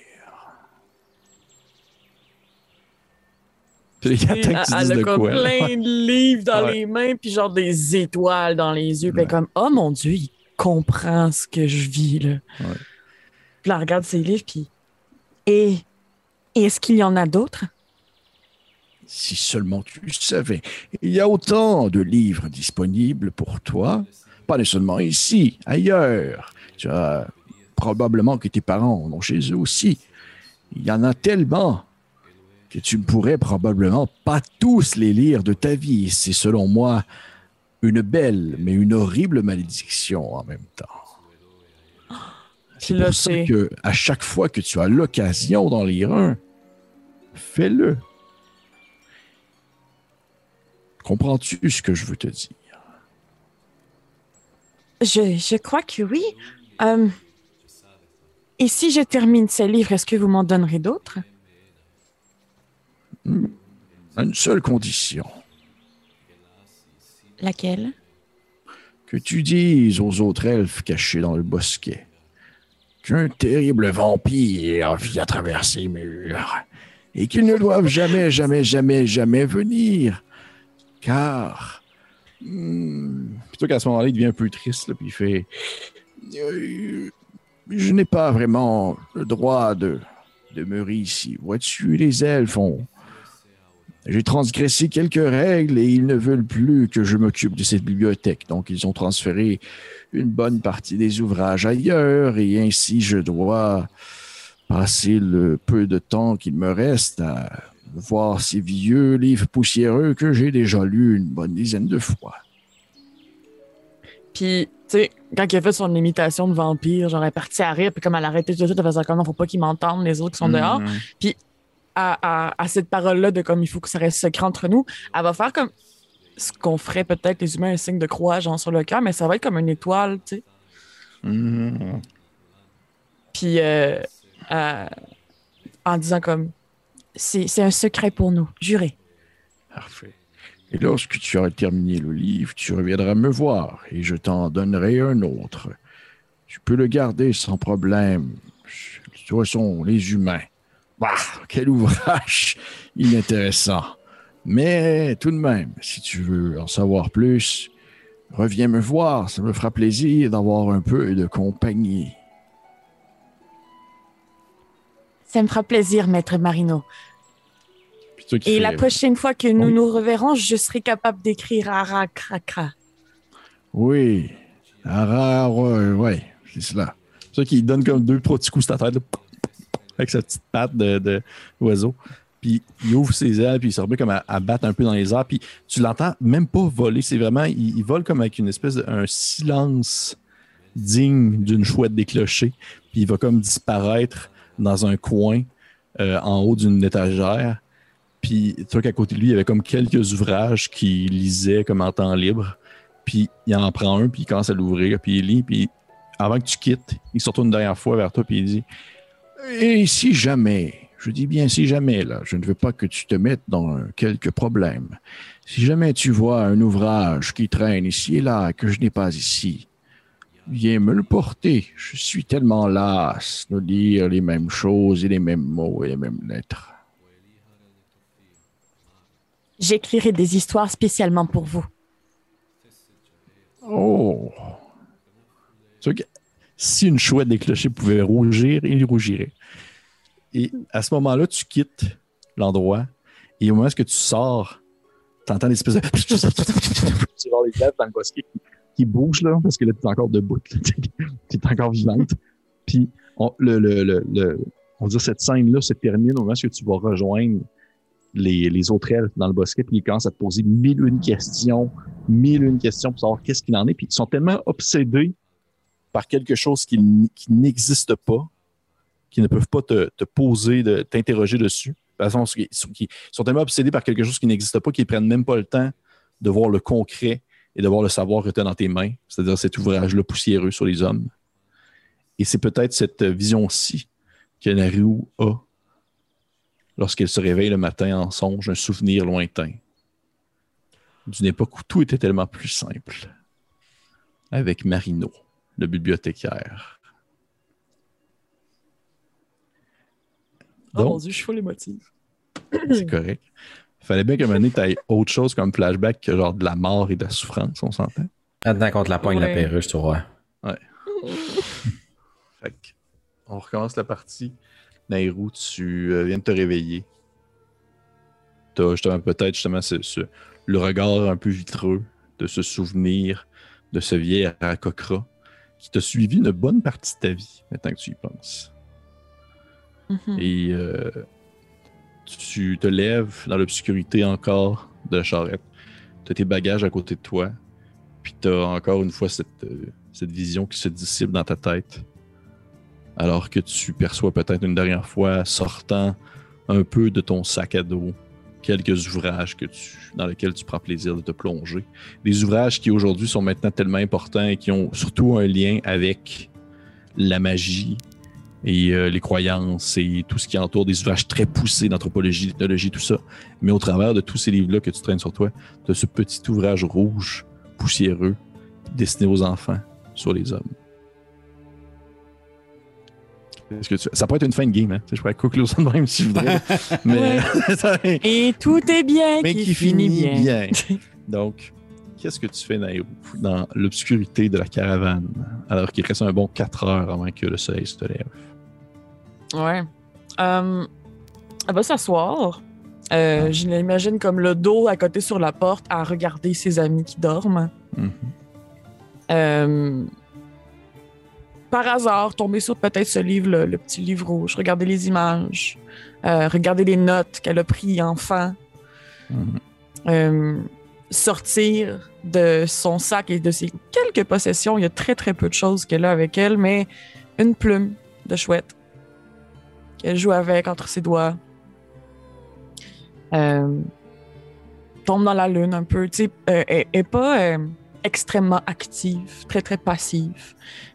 Elle attends que elle a comme quoi. plein de livres dans Ouais. les mains, puis genre des étoiles dans les yeux. Puis comme, oh mon Dieu, il comprend ce que je vis, là. Ouais. Puis elle regarde ses livres, puis. Et. Est-ce qu'il y en a d'autres? Si seulement tu savais. Il y a autant de livres disponibles pour toi, pas seulement ici, ailleurs. Tu as probablement que tes parents en ont chez eux aussi. Il y en a tellement que tu ne pourrais probablement pas tous les lire de ta vie. C'est selon moi une belle mais une horrible malédiction en même temps. (gasps) C'est pour ça que à chaque fois que tu as l'occasion d'en lire un, fais-le. Comprends-tu ce que je veux te dire? Je, je crois que oui. Euh, et si je termine ce livre, est-ce que vous m'en donnerez d'autres? À une seule condition. Laquelle? Que tu dises aux autres elfes cachés dans le bosquet qu'un terrible vampire vit à travers ces murs et qu'ils ne doivent jamais, jamais, jamais, jamais venir. Car. hmm, Plutôt qu'à ce moment-là, il devient un peu triste, là, puis il fait euh, je n'ai pas vraiment le droit de demeurer ici. Vois-tu, les elfes ont. J'ai transgressé quelques règles et ils ne veulent plus que je m'occupe de cette bibliothèque. Donc, ils ont transféré une bonne partie des ouvrages ailleurs et ainsi je dois passer le peu de temps qu'il me reste à voir ces vieux livres poussiéreux que j'ai déjà lus une bonne dizaine de fois. Puis, tu sais, quand il a fait son imitation de vampire, genre, elle est partie à rire, puis comme elle a arrêté tout de suite, elle faisait comme non, faut pas qu'ils m'entendent, les autres qui sont dehors. Mhm. À, à- à cette parole-là de comme il faut que ça reste secret entre nous, elle va faire comme ce qu'on ferait peut-être les humains, un signe de croix, genre sur le cœur, mais ça va être comme une étoile, tu sais. Mhm. Puis, euh, euh, en disant comme c'est c'est un secret pour nous, juré. Parfait. Et lorsque tu auras terminé le livre, tu reviendras me voir et je t'en donnerai un autre. Tu peux le garder sans problème. De toute façon, les humains. Bah, quel ouvrage (laughs) inintéressant. Mais tout de même, si tu veux en savoir plus, reviens me voir. Ça me fera plaisir d'avoir un peu de compagnie. Ça me fera plaisir, maître Marino. Et fais- la prochaine fois que nous Oui. nous reverrons, je serai capable d'écrire Arakrakra. Oui. Ah, ouais, ouais, c'est cela. C'est ça qui donne comme deux, petits coups sur ta tête, là, avec sa petite patte de, d'oiseau. Puis il ouvre ses ailes, puis il se remet comme à, à battre un peu dans les airs. Puis tu l'entends même pas voler. C'est vraiment, il, vole comme avec une espèce de un silence digne d'une chouette déclochée. Puis il va comme disparaître dans un coin euh, en haut d'une étagère. Puis tu vois qu'à côté de lui, il y avait comme quelques ouvrages qu'il lisait comme en temps libre. Puis il en prend un, puis il commence à l'ouvrir, puis il lit, puis avant que tu quittes, il se retourne une dernière fois vers toi, puis il dit Et si jamais, je dis bien si jamais, là, je ne veux pas que tu te mettes dans quelques problèmes. Si jamais tu vois un ouvrage qui traîne ici et là, que je n'ai pas ici, viens me le porter. Je suis tellement las de lire les mêmes choses et les mêmes mots et les mêmes lettres. J'écrirai des histoires spécialement pour vous. Oh, si une chouette déclochée pouvait rougir, il rougirait. Et à ce moment-là, tu quittes l'endroit et au moment où tu sors, tu entends des espèces de. (laughs) C'est genre les lèvres dans le bosquet qui, bougent, là, parce que là, tu es encore debout. (laughs) Tu es encore vivante. Puis, on, le, va dire cette scène-là se termine au moment où tu vas rejoindre les, les autres elfes dans le bosquet, puis ils commencent à te poser mille une questions, mille une questions pour savoir qu'est-ce qu'il en est. Puis ils sont tellement obsédés par quelque chose qui, qui n'existe pas, qu'ils ne peuvent pas te, poser, de t'interroger dessus. De façon, ils sont, tellement obsédés par quelque chose qui n'existe pas qu'ils prennent même pas le temps de voir le concret et de voir le savoir que tu as dans tes mains, c'est-à-dire cet ouvrage-là poussiéreux sur les hommes. Et c'est peut-être cette vision-ci que Naru a lorsqu'elle se réveille le matin en songe, un souvenir lointain d'une époque où tout était tellement plus simple. Avec Marino, le bibliothécaire. Oh mon Donc, dieu, je suis full émotive. c'est correct. Fallait bien qu'à un moment donné, tu autre chose comme flashback que genre de la mort et de la souffrance, on s'entend? Attends qu'on te la pogne la Ouais. perruche, tu vois. (laughs) Fait que, on recommence la partie. Nairou, tu euh, viens de te réveiller. Tu as justement peut-être justement ce- ce- le regard un peu vitreux de ce souvenir de ce vieil Arakokra qui t'a suivi une bonne partie de ta vie, maintenant que tu y penses. Mhm. Et euh, tu te lèves dans l'obscurité encore de la charrette. Tu as tes bagages à côté de toi. Puis tu as encore une fois cette, euh, cette vision qui se dissipe dans ta tête. Alors que tu perçois peut-être une dernière fois, sortant un peu de ton sac à dos, quelques ouvrages que tu, dans lesquels tu prends plaisir de te plonger. Des ouvrages qui aujourd'hui sont maintenant tellement importants et qui ont surtout un lien avec la magie et euh, les croyances et tout ce qui entoure des ouvrages très poussés d'anthropologie, d'ethnologie, tout ça. Mais au travers de tous ces livres-là que tu traînes sur toi, tu as ce petit ouvrage rouge, poussiéreux, destiné aux enfants sur les hommes. Est-ce que tu- Ça pourrait être une fin de game, hein? Je pourrais conclure ça de même si je voudrais. (laughs) (laughs) mais Et tout est bien mais qui, qui finit bien. bien. (laughs) Donc, qu'est-ce que tu fais, Nairou, dans l'obscurité de la caravane, alors qu'il reste un bon 4 heures avant que le soleil se lève? Ouais. Euh, elle va s'asseoir. Euh, je l'imagine comme le dos à côté sur la porte à regarder ses amis qui dorment. Mhm. Euh, par hasard, tomber sur peut-être ce livre, le, petit livre rouge, regarder les images, euh, regarder les notes qu'elle a prises enfant, Mhm. euh, sortir de son sac et de ses quelques possessions. Il y a très très peu de choses qu'elle a avec elle, mais une plume de chouette qu'elle joue avec entre ses doigts. Euh, tombe dans la lune un peu. Tu sais, est pas extrêmement active, très très passive.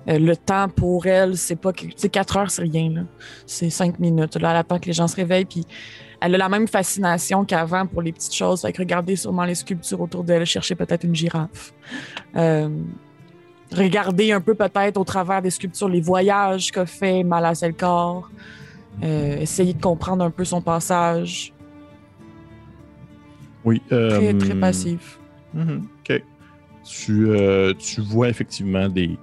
Euh, le temps pour elle, c'est pas que. Tu sais, 4 heures, c'est rien. là. C'est 5 minutes. Là, elle attend que les gens se réveillent. Puis elle a la même fascination qu'avant pour les petites choses. Avec regarder sûrement les sculptures autour d'elle, chercher peut-être une girafe. Euh, regarder un peu peut-être au travers des sculptures les voyages qu'a fait Malaselkor. Euh, essayer de comprendre un peu son passage. Oui. Très, très passif. Mhm, OK. Tu, euh, tu vois effectivement des.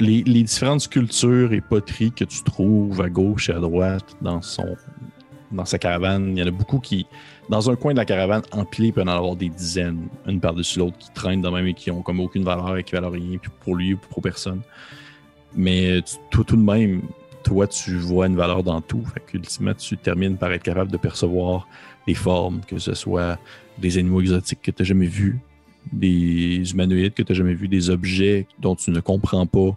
Les, les différentes sculptures et poteries que tu trouves à gauche et à droite dans son dans sa caravane, il y en a beaucoup qui, dans un coin de la caravane, empilés, il peut en avoir des dizaines, une par-dessus l'autre, qui traînent de même et qui ont comme aucune valeur et qui valent rien, pour lui ou pour personne. Mais tout, tout de même, toi, tu vois une valeur dans tout. Fait qu'ultimement, tu termines par être capable de percevoir les formes, que ce soit des animaux exotiques que tu n'as jamais vus, des humanoïdes que tu n'as jamais vus, des objets dont tu ne comprends pas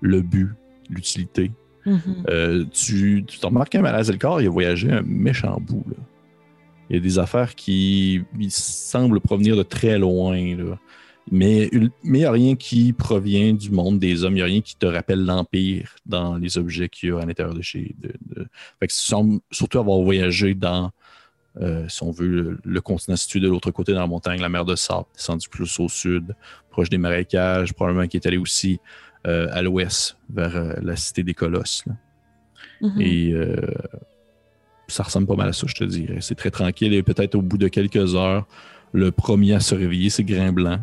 le but, l'utilité. Mhm. Euh, tu tu t'as remarqué à Malazelkor, il a voyagé un méchant bout. là. Il y a des affaires qui semblent provenir de très loin. là. Mais il n'y a rien qui provient du monde des hommes. Il n'y a rien qui te rappelle l'Empire dans les objets qu'il y a à l'intérieur de chez. De, de- Fait que tu sembles surtout avoir voyagé dans, euh, si on veut, le, continent situé de l'autre côté dans la montagne, la mer de Sable, descendu plus au sud, proche des marécages, probablement qui est allé aussi euh, à l'ouest, vers euh, la cité des Colosses. là. Mhm. Et ça ressemble pas mal à ça, je te dirais. C'est très tranquille et peut-être au bout de quelques heures, le premier à se réveiller, c'est Grain Blanc.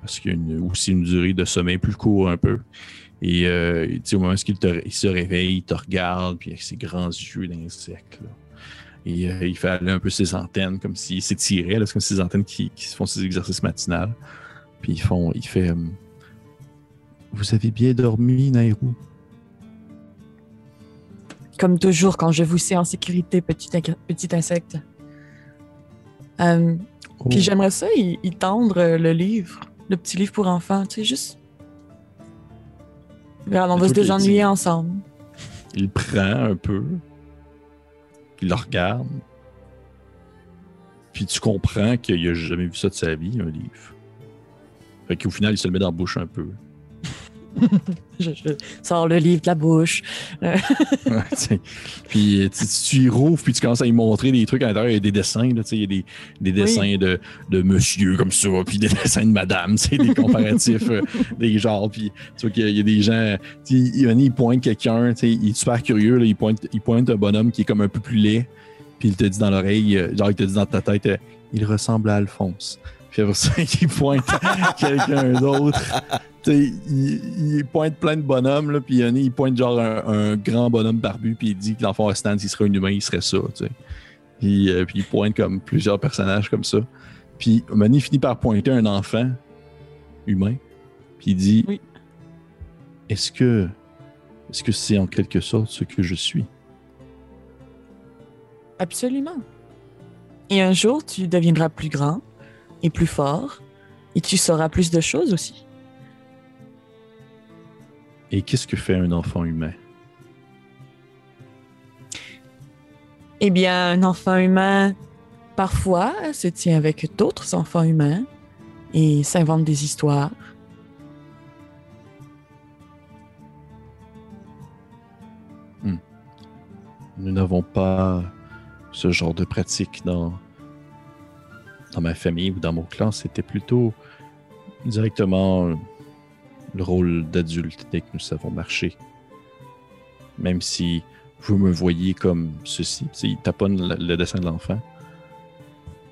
Parce qu'il y a une- aussi une durée de sommeil plus court un peu. Et au moment où il, te- il se réveille, il te regarde, puis avec ses grands yeux d'insecte. là. Et euh, il fait aller un peu ses antennes comme s'il s'étirait. C'est comme ses antennes qui, qui font ses exercices matinales. Puis ils font, il fait euh, Vous avez bien dormi, Nairou Comme toujours, quand je vous sais en sécurité, petit, insecte. Euh, Oh. Puis j'aimerais ça, y, y tendre le livre, le petit livre pour enfants, tu sais, juste. Regarde, on va se désennuyer ensemble. Il prend un peu. Il le regarde. Puis tu comprends qu'il a jamais vu ça de sa vie, un livre. Fait qu'au final, il se le met dans la bouche un peu. (laughs) Je, je sors le livre de la bouche. Ouais, sais. puis tu, tu y rouvres, puis tu commences à y montrer des trucs à l'intérieur. Il y a des dessins, là, il y a des, des dessins de, de monsieur comme ça, puis des (laughs) dessins de madame, des comparatifs, euh, des genres. Puis tu vois qu'il y a- il y a des gens, il, il pointe quelqu'un, il est super curieux, là, il, pointe, il pointe un bonhomme qui est comme un peu plus laid, puis il te dit dans l'oreille, euh, genre il te dit dans ta tête, euh, il ressemble à Alphonse. Puis après ça, (laughs) il pointe quelqu'un d'autre. Il, il pointe plein de bonhommes, là, puis il pointe genre un, un grand bonhomme barbu, puis il dit que l'enfant Stan, s'il serait un humain, il serait ça, tu sais. Puis, euh, puis il pointe comme plusieurs personnages comme ça. Puis, il finit par pointer un enfant humain, puis il dit Oui. Est-ce que est-ce que c'est en quelque sorte ce que je suis? Absolument. Et un jour, tu deviendras plus grand et plus fort, et tu sauras plus de choses aussi. Et qu'est-ce que fait un enfant humain? Eh bien, un enfant humain, parfois, se tient avec d'autres enfants humains et s'invente des histoires. Nous n'avons pas ce genre de pratique dans, dans ma famille ou dans mon clan. C'était plutôt directement le rôle d'adulte dès que nous savons marcher. Même si vous me voyez comme ceci, il taponne le, le dessin de l'enfant.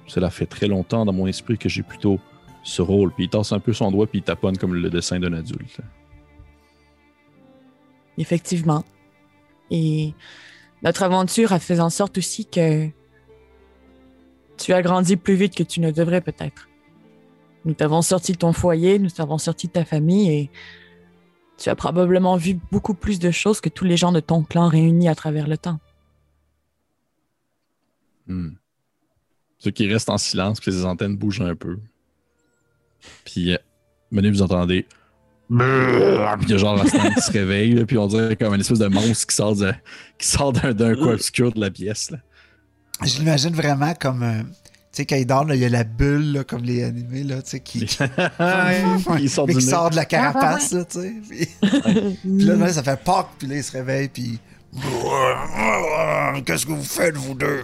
Cela fait très longtemps dans mon esprit que j'ai plutôt ce rôle. Puis il tasse un peu son doigt puis il taponne comme le dessin d'un adulte. Effectivement. Et notre aventure a fait en sorte aussi que tu as grandi plus vite que tu ne devrais peut-être. Nous t'avons sorti de ton foyer, nous t'avons sorti de ta famille et tu as probablement vu beaucoup plus de choses que tous les gens de ton clan réunis à travers le temps. Hmm. Ceux qui restent en silence, puis les antennes bougent un peu. Puis, euh, menez, vous entendez. Puis il y a genre la stand qui se réveille, là, puis on dirait comme une espèce de monstre qui sort, de- qui sort d'un, coin obscur de la pièce. Là. Je l'imagine vraiment comme. euh, sais, quand il dort, là, il y a la bulle, là, comme les animés, là, tu sais, qui, qui- (laughs) il sort qui de la carapace, là, tu sais. Puis, (laughs) puis là, là, ça fait POC, puis là, il se réveille, puis. (laughs) Qu'est-ce que vous faites, vous deux?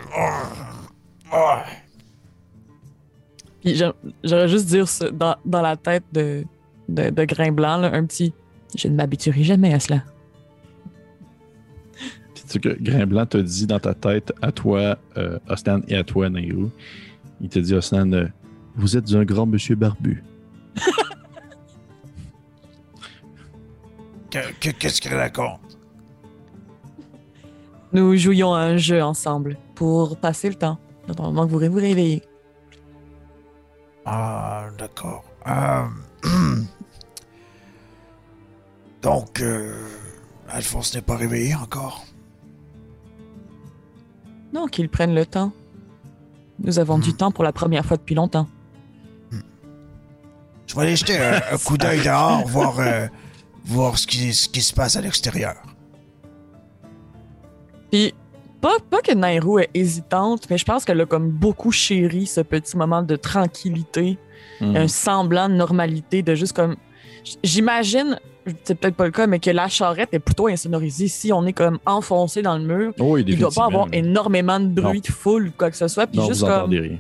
Puis j'a- j'aurais juste dire ça dans, dans la tête de, de, de Grain Blanc, là, un petit Je ne m'habituerai jamais à cela. Puis tu sais que Grimblanc te dit dans ta tête, à toi, euh, Osnan, et à toi, Nairou. Il te dit, Osnan, euh, vous êtes un grand monsieur barbu. (laughs) Que- que- Qu'est-ce qu'il raconte? Nous jouions à un jeu ensemble pour passer le temps, que vous vous réveillez. Ah, d'accord. Euh, (clears throat) Donc, euh, Alphonse n'est pas réveillé encore? Non, qu'ils prennent le temps. Nous avons du temps pour la première fois depuis longtemps. Je vais aller jeter un, un coup d'œil dehors, (laughs) voir, euh, voir ce, qui, ce qui se passe à l'extérieur. Puis, pas, pas que Nairou est hésitante, mais je pense qu'elle a comme beaucoup chéri ce petit moment de tranquillité, Hmm. un semblant de normalité, de juste comme. J'imagine, c'est peut-être pas le cas, mais que la charrette est plutôt insonorisée. Si on est comme enfoncé dans le mur, Oh, il doit pas avoir énormément de bruit, Non. de foule, quoi que ce soit. Puis Non, juste vous comme rien.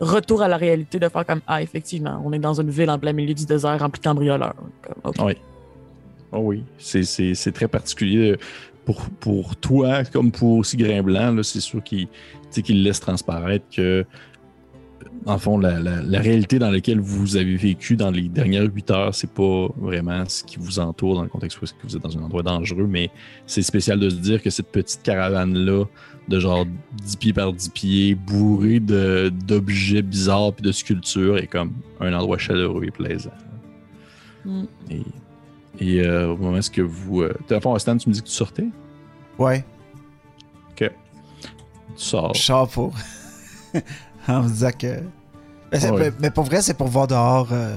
retour à la réalité de faire comme Ah, effectivement, on est dans une ville en plein milieu du désert remplie de cambrioleurs. Comme. Oui. Oh oui, c'est, c'est, c'est très particulier pour, pour toi, comme pour aussi Grimblanc. Là, c'est sûr qu'il, qu'il laisse transparaître que, en fond, la, la- la réalité dans laquelle vous avez vécu dans les dernières huit heures, c'est pas vraiment ce qui vous entoure dans le contexte où est-ce que vous êtes dans un endroit dangereux, mais c'est spécial de se dire que cette petite caravane-là, de genre 10 pieds par 10 pieds, bourrée d'objets bizarres puis de sculptures, est comme un endroit chaleureux et plaisant. Mm. Et, et euh, au moment où est-ce que vous. Euh, à fond, Stan, tu me dis que tu sortais? Ouais, Tu sors. chapeau. (laughs) en me disant que. Mais, Ouais. mais- pour vrai, c'est pour voir dehors. euh.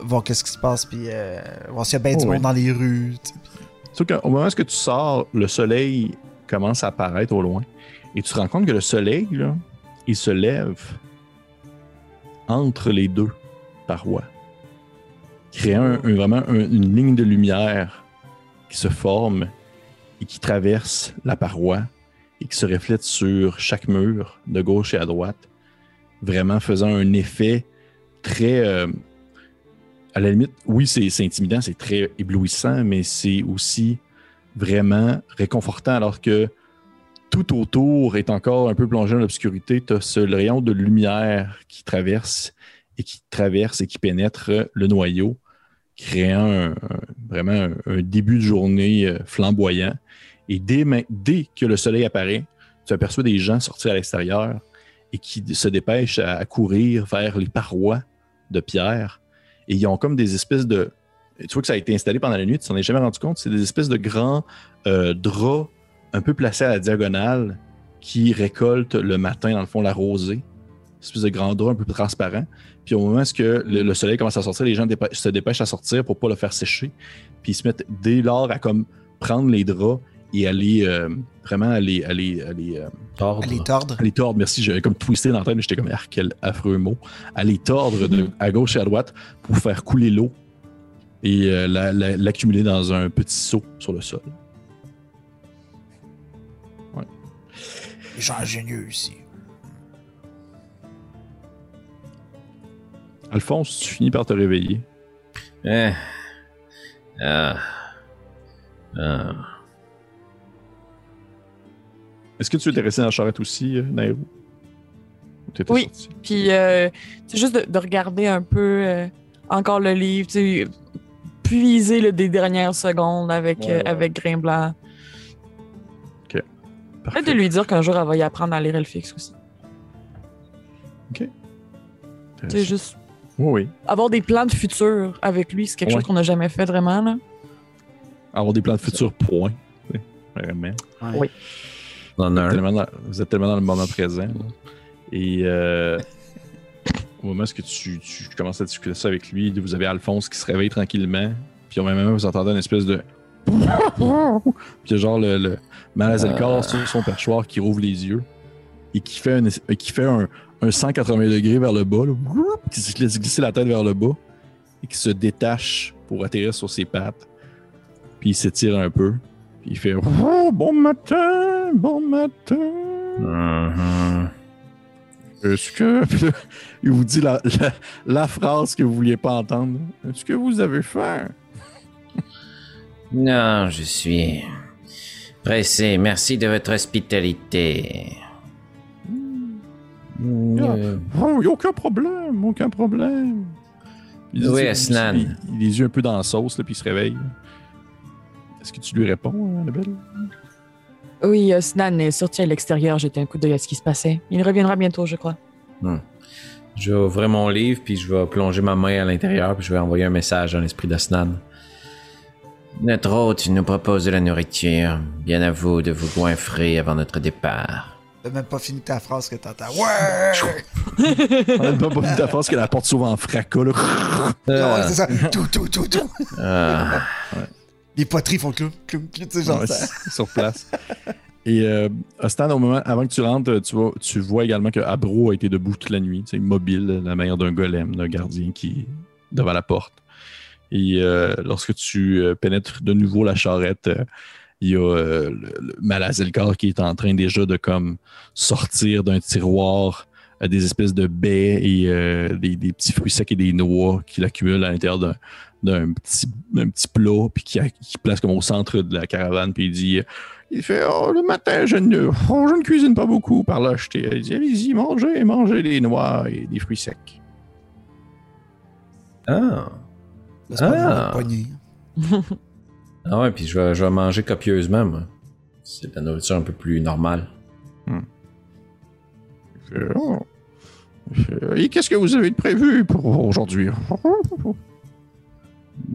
Voir qu'est-ce qui se passe, puis euh, voir s'il y a bien du Oh, monde oui. dans les rues. tu sais. Sauf qu'au moment où tu sors, le soleil commence à apparaître au loin. Et tu te rends compte que le soleil, là, il se lève entre les deux parois. Créant un- un- vraiment un- une ligne de lumière qui se forme et qui traverse la paroi et qui se reflète sur chaque mur de gauche et à droite, vraiment faisant un effet très... euh, à la limite, oui, c'est intimidant, c'est très éblouissant, mais c'est aussi vraiment réconfortant alors que tout autour est encore un peu plongé dans l'obscurité. Tu as ce rayon de lumière qui traverse et qui traverse et qui pénètre le noyau, créant vraiment un, un début de journée euh, flamboyant. Et dès, dès que le soleil apparaît, tu aperçois des gens sortir à l'extérieur et qui se dépêchent à, courir vers les parois de pierre. Et ils ont comme des espèces de. Tu vois que ça a été installé pendant la nuit, tu t'en es jamais rendu compte. C'est des espèces de grands euh, draps un peu placés à la diagonale qui récoltent le matin, dans le fond, la rosée. Une espèce de grand drap un peu transparent. Puis au moment où le, le soleil commence à sortir, les gens se dépêchent à sortir pour pas le faire sécher. Puis ils se mettent dès lors à comme prendre les draps et aller euh, vraiment aller, aller, aller, euh, Tordre. À les tordre. à les tordre, merci, j'avais comme twisté dans la tête, j'étais comme, ah, quel affreux mot. À les tordre de, à gauche et à droite pour faire couler l'eau et euh, la- la- l'accumuler dans un petit seau sur le sol. Les gens ingénieux ici. Alphonse, tu finis par te réveiller. Eh. Ah. Ah. Est-ce que tu étais resté dans la charrette aussi, euh, Nairo? Oui. sorti? Puis, euh, c'est juste de, de regarder un peu euh, encore le livre, tu sais, puiser le, des dernières secondes avec, Ouais, euh, ouais. avec Grain Blanc. Parfait. Peut-être de lui dire qu'un jour, elle va y apprendre à lire Elfix aussi. Tu sais, juste Oui, oui. avoir des plans de futur avec lui, c'est quelque Ouais. chose qu'on n'a jamais fait vraiment, là. Avoir des plans de futur, point. Vraiment. Oui. On un. Dans- vous êtes tellement dans le moment présent. Et euh, (laughs) au moment où tu, tu commences à discuter ça avec lui, vous avez Alphonse qui se réveille tranquillement. Puis au même moment, vous entendez une espèce de. (laughs) Puis il y a genre le, le Malazelkar sur son perchoir qui rouvre les yeux et qui fait un, es- qui fait un, un 180 degrés vers le bas, là, qui se laisse glisser la tête vers le bas et qui se détache pour atterrir sur ses pattes. Puis il s'étire un peu. Il fait Oh, Bon matin, bon matin. Mhm. Est-ce que. Puis (laughs) là, il vous dit la, la, la phrase que vous vouliez pas entendre. Est-ce que vous avez faim? (laughs) Non, je suis pressé. Merci de votre hospitalité. Euh, Oh, y a aucun problème, aucun problème. Il Oui, Aslan. Il, les yeux un peu dans la sauce, là, puis il se réveille. Est-ce que tu lui réponds, Annabelle? Oui, euh, Snan est sorti à l'extérieur, j'étais un coup d'œil à ce qui se passait. Il reviendra bientôt, je crois. Je vais ouvrir mon livre, puis je vais plonger ma main à l'intérieur, puis je vais envoyer un message dans l'esprit d'Asnan. Notre hôte nous propose de la nourriture. Bien à vous de vous goinfrer avant notre départ. T'as même pas fini ta phrase que t'entends. Ouais! (laughs) On a pas vu ta phrase que la porte s'ouvre en fracas, là. Ouais, c'est ça. Tout, tout, tout, tout. Ah, Les poteries font clou, clou, clou, tu sais, genre Ouais, ça. sur place. (laughs) Et euh, Stan, au moment, avant que tu rentres, tu vois, tu vois également que Abro a été debout toute la nuit, c'est immobile, la manière d'un golem, d'un gardien qui est devant la porte. Et euh, lorsque tu euh, pénètres de nouveau la charrette, euh, il y a euh, le, le Malazelkar qui est en train déjà de comme sortir d'un tiroir euh, des espèces de baies et euh, des, des petits fruits secs et des noix qu'il accumule à l'intérieur d'un petit, d'un petit plat, puis qui, qui place comme au centre de la caravane, puis il dit il fait Oh, le matin, je ne, oh, je ne cuisine pas beaucoup par là. Il dit Allez-y, mangez, mangez des noix et des fruits secs. ah. C'est pas Ah. (laughs) Ah ouais, puis je vais, je vais manger copieusement, moi. C'est de la nourriture un peu plus normale. Il fait, Oh. Il fait, Et qu'est-ce que vous avez de prévu pour aujourd'hui? (laughs)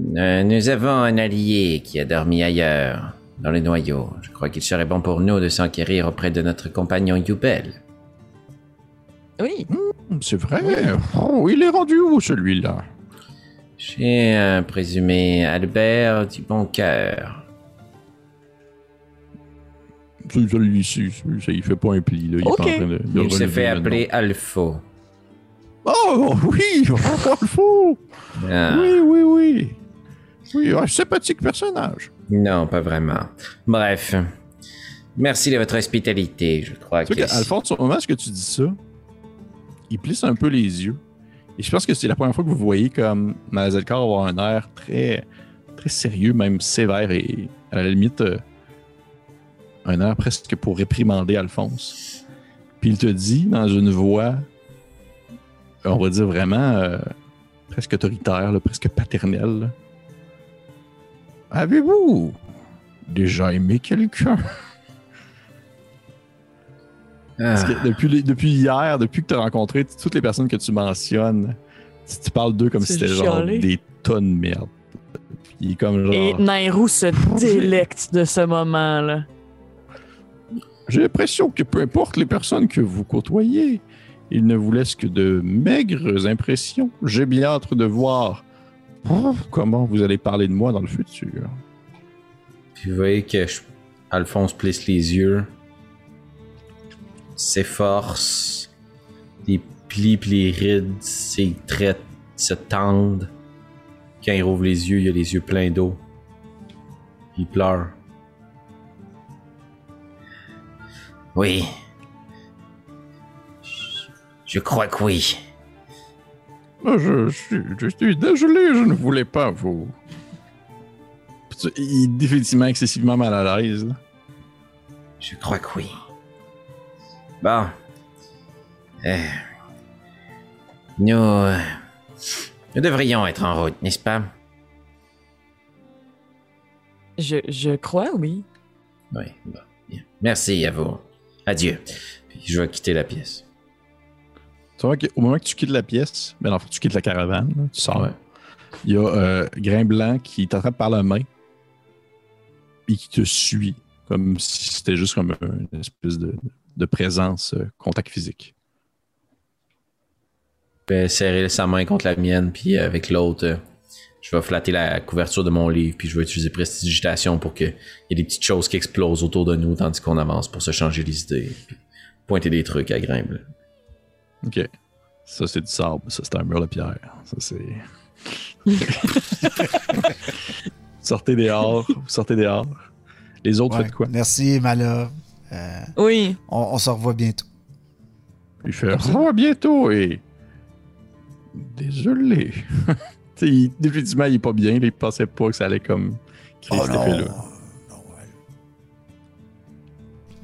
nous avons un allié qui a dormi ailleurs, dans les noyaux. Je crois qu'il serait bon pour nous de s'enquérir auprès de notre compagnon Yubel. Oui. C'est vrai. Oh, il est rendu où celui-là? J'ai un présumé Albert du Bon Cœur. Ça, il fait pas un pli. Là. Il de, de Il se fait appeler Alpho. Oh oui, (laughs) oh, le faux. Ah, Oui, oui, oui. Oui, un sympathique personnage. Non, pas vraiment. Bref. Merci de votre hospitalité, je crois Tu que... sais qu'Alphonse, au moment où tu dis ça, il plisse un peu les yeux. Et je pense que c'est la première fois que vous voyez comme Malazelkar avoir un air très, très sérieux, même sévère et à la limite euh, un air presque pour réprimander Alphonse. Puis il te dit dans une voix, on va dire vraiment euh, presque autoritaire, là, presque paternelle. là. Avez-vous déjà aimé quelqu'un? (laughs) Parce Ah, que depuis, les- depuis hier, depuis que tu as rencontré toutes les personnes que tu mentionnes, tu, tu parles d'eux comme si c'était genre des tonnes de merde. Puis il est comme genre. Et Nairou se (laughs) délecte de ce moment-là. J'ai l'impression que peu importe les personnes que vous côtoyez, ils ne vous laissent que de maigres impressions. J'ai bien hâte de voir comment vous allez parler de moi dans le futur. Puis vous voyez que Alphonse plisse les yeux, s'efforce, les plis les rides, ses traits se tendent. Quand il rouvre les yeux, il a les yeux pleins d'eau. Il pleure. Oui. Je- crois que oui. Ah, Je, suis- je suis désolé, je ne voulais pas vous. Il est définitivement excessivement mal à l'aise. Je crois que oui. Bon. Euh, nous... euh, Nous devrions être en route, n'est-ce pas? Je, je crois, oui. Oui, bon, bien. Merci à vous. Adieu. Puis je vais quitter la pièce. Tu vois qu'au moment que tu quittes la pièce, ben, dans le fond, tu quittes la caravane, là, tu sors. Ouais. Il y a euh, Grain Blanc qui t'attrape par la main et qui te suit, comme si c'était juste comme une espèce de, de présence, euh, contact physique. Je vais serrer sa main contre la mienne, puis avec l'autre, euh, je vais flatter la couverture de mon livre, puis je vais utiliser prestidigitation pour qu'il y ait des petites choses qui explosent autour de nous tandis qu'on avance pour se changer les idées, puis pointer des trucs à Grimble. OK. Ça, c'est du sable. Ça, c'est un mur de pierre. Ça, c'est. (laughs) sortez dehors. Vous sortez dehors. Les autres, Ouais. faites quoi? Merci, Mala. Euh, Oui. on, on se revoit bientôt. Il fait Au revoir bientôt et. Désolé. (laughs) Tu sais, il- définitivement, il est pas bien. là, il pensait pas que ça allait comme créer Oh cet effet-là. ouais.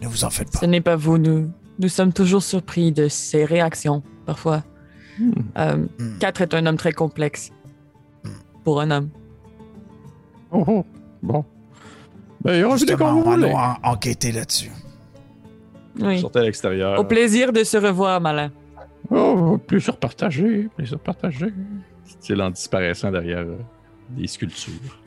Ne vous en faites pas. Ce n'est pas vous. Nous, nous sommes toujours surpris de ses réactions, parfois. Hmm. Euh, Hmm. Quatre est un homme très complexe. Pour un homme. Oh, oh, bon. Ben, vu Justement, comme vous voulez. allons en- enquêter là-dessus. Oui. Sortez à l'extérieur. Au plaisir de se revoir, Malin. Oh, plaisir partagé, plaisir partagé. C'est en disparaissant derrière euh, des sculptures.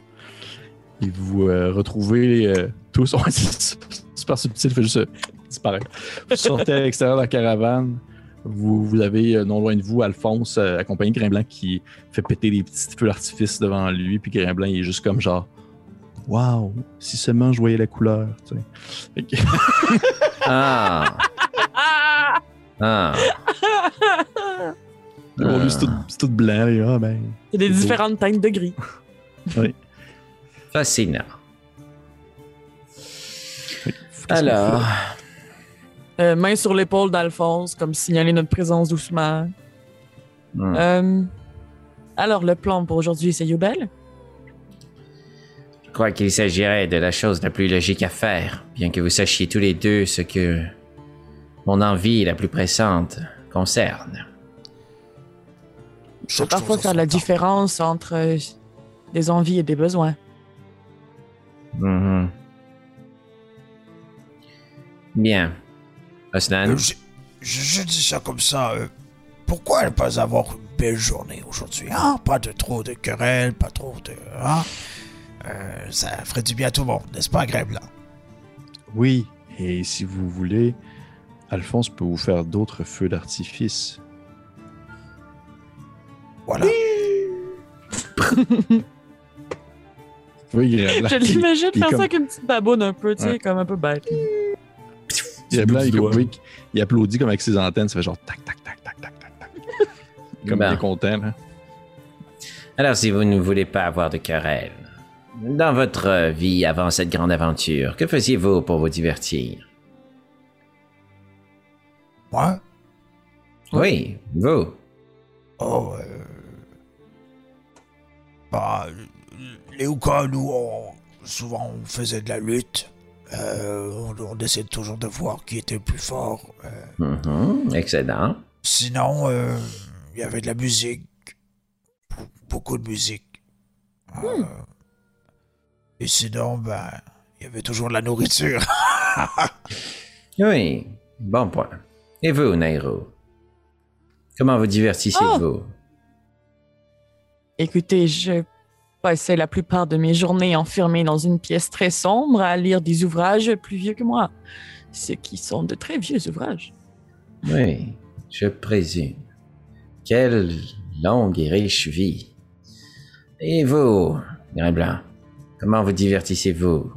Et vous euh, retrouvez euh, tous. (laughs) C'est super subtil, il fait juste euh, disparaître. Vous sortez à l'extérieur de la caravane. Vous, vous avez euh, non loin de vous Alphonse, euh, accompagné de Grimblanc, qui fait péter des petits feux d'artifice devant lui. Puis Grimblanc, il est juste comme genre. Waouh, si seulement je voyais la couleur. tu sais. Que- Ah! (laughs) Ah! Lui, c'est tout, c'est tout blanc. Et, ah, ben, Il y a des beau. différentes teintes de gris. Fascinant. qu'est-ce qu'on Alors, Euh, main sur l'épaule d'Alphonse, comme signaler notre présence doucement. hmm, Euh, alors, le plan pour aujourd'hui, c'est Yubel? je crois qu'il s'agirait de la chose la plus logique à faire, bien que vous sachiez tous les deux ce que mon envie la plus pressante concerne. Je peux parfois faire la différence entre euh, des envies et des besoins. Mhm. Bien. Osnan, Euh, je, je- je dis ça comme ça. euh, pourquoi ne pas avoir une belle journée aujourd'hui hein? Pas de trop de querelles, pas trop de. Hein? Euh, ça ferait du bien à tout le monde, n'est-ce pas, Gréblanc Oui, et si vous voulez, Alphonse peut vous faire d'autres feux d'artifice. Voilà. Oui, (laughs) Grimblanc, Je l'imagine il faire ça avec une petite baboune un peu, tu sais, Ouais. comme un peu bête. Il, il applaudit comme avec ses antennes, ça fait genre tac, tac, tac, tac, tac, tac, tac. Comme Ben. il est content. Là. alors si vous ne voulez pas avoir de querelle, dans votre vie avant cette grande aventure, que faisiez-vous pour vous divertir? Moi? Oui, vous. Oh, euh... Bah, les Oukas, nous, on- souvent, on faisait de la lutte. Euh, on, on essayait toujours de voir qui était le plus fort. Euh, Mhm, Excellent. sinon, euh, il y avait de la musique. Be- Beaucoup de musique. Euh, et sinon, ben, il y avait toujours de la nourriture. (laughs) Oui, bon point. Et vous, Nairo? Comment vous divertissez-vous Écoutez, je passais la plupart de mes journées enfermée dans une pièce très sombre à lire des ouvrages plus vieux que moi. Ce qui sont de très vieux ouvrages. Oui, je présume. Quelle longue et riche vie. Et vous, Grain Blanc, comment vous divertissez-vous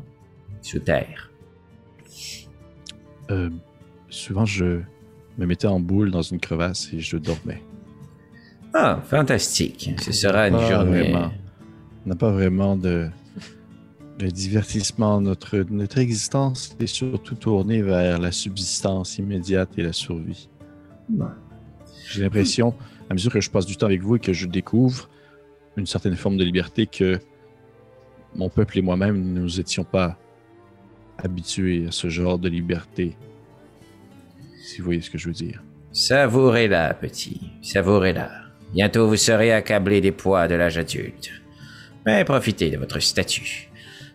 sous terre? Euh, souvent, je me mettais en boule dans une crevasse et je dormais. Ah, fantastique. Ce sera une Pas journée. vraiment. On n'a pas vraiment de, Le divertissement, notre, notre existence est surtout tournée vers la subsistance immédiate et la survie. Ouais. J'ai l'impression, à mesure que je passe du temps avec vous et que je découvre une certaine forme de liberté, que mon peuple et moi-même ne nous étions pas habitués à ce genre de liberté. Si vous voyez ce que je veux dire. Savourez-la, petit. Savourez-la. Bientôt vous serez accablé des poids de l'âge adulte. Mais profitez de votre statut.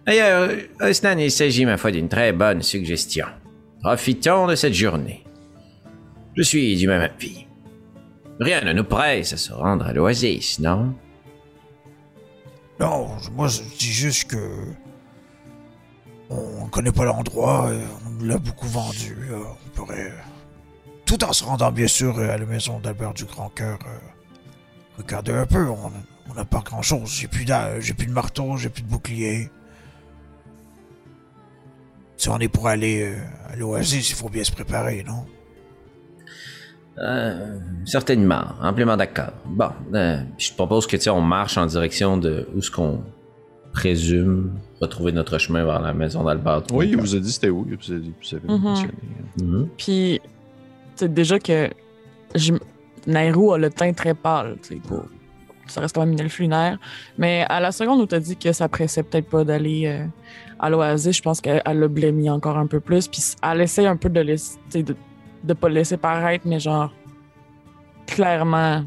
D'ailleurs, Osnan, il s'agit, ma foi, d'une très bonne suggestion. Profitons de cette journée. Je suis du même avis. Rien ne nous presse à se rendre à l'oasis, non? Non, moi je dis juste que. On connaît pas l'endroit, on l'a beaucoup vendu. euh, On pourrait. Tout en se rendant bien sûr à la maison d'Albert du Grand Cœur. euh, Regardez un peu, on on n'a pas grand chose. J'ai plus, d'a- j'ai plus de marteau, j'ai plus de bouclier. Si on est pour aller euh, à l'Oasis, il faut bien se préparer, non? Euh, certainement, amplement d'accord. Bon, euh, je te propose que tu sais, on marche en direction de où ce qu'on présume retrouver notre chemin vers la maison d'Albert. Oui, il vous a dit c'était où, il vous a dit, vous avez mentionné. Mhm. Puis, c'est déjà que je... Nairou a le teint très pâle, tu sais, pour- ça reste quand même une elfe lunaire. Mais à la seconde où t'as dit que ça pressait peut-être pas d'aller euh, à l'Oasis, je pense qu'elle elle l'a blémi encore un peu plus. Puis elle essaie un peu de laisser, tu de, de pas le laisser paraître, mais genre, clairement,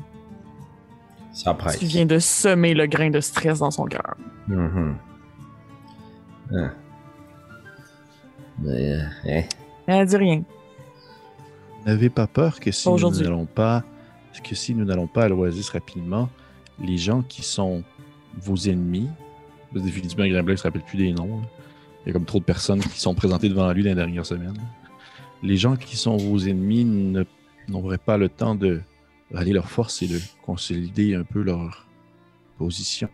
Ça presse. tu viens de semer le grain de stress dans son cœur. Mhm. Ah. Mais, euh, eh. Elle dit rien. N'avez pas peur que si Pas nous n'allons pas, que si nous n'allons pas à l'Oasis rapidement, les gens qui sont vos ennemis, définitivement Grimblain ne se rappelle plus des noms. Il y a comme trop de personnes qui sont présentées devant lui dans les dernières semaines. Les gens qui sont vos ennemis ne- n'auraient pas le temps de rallier leurs forces et de consolider un peu leur position.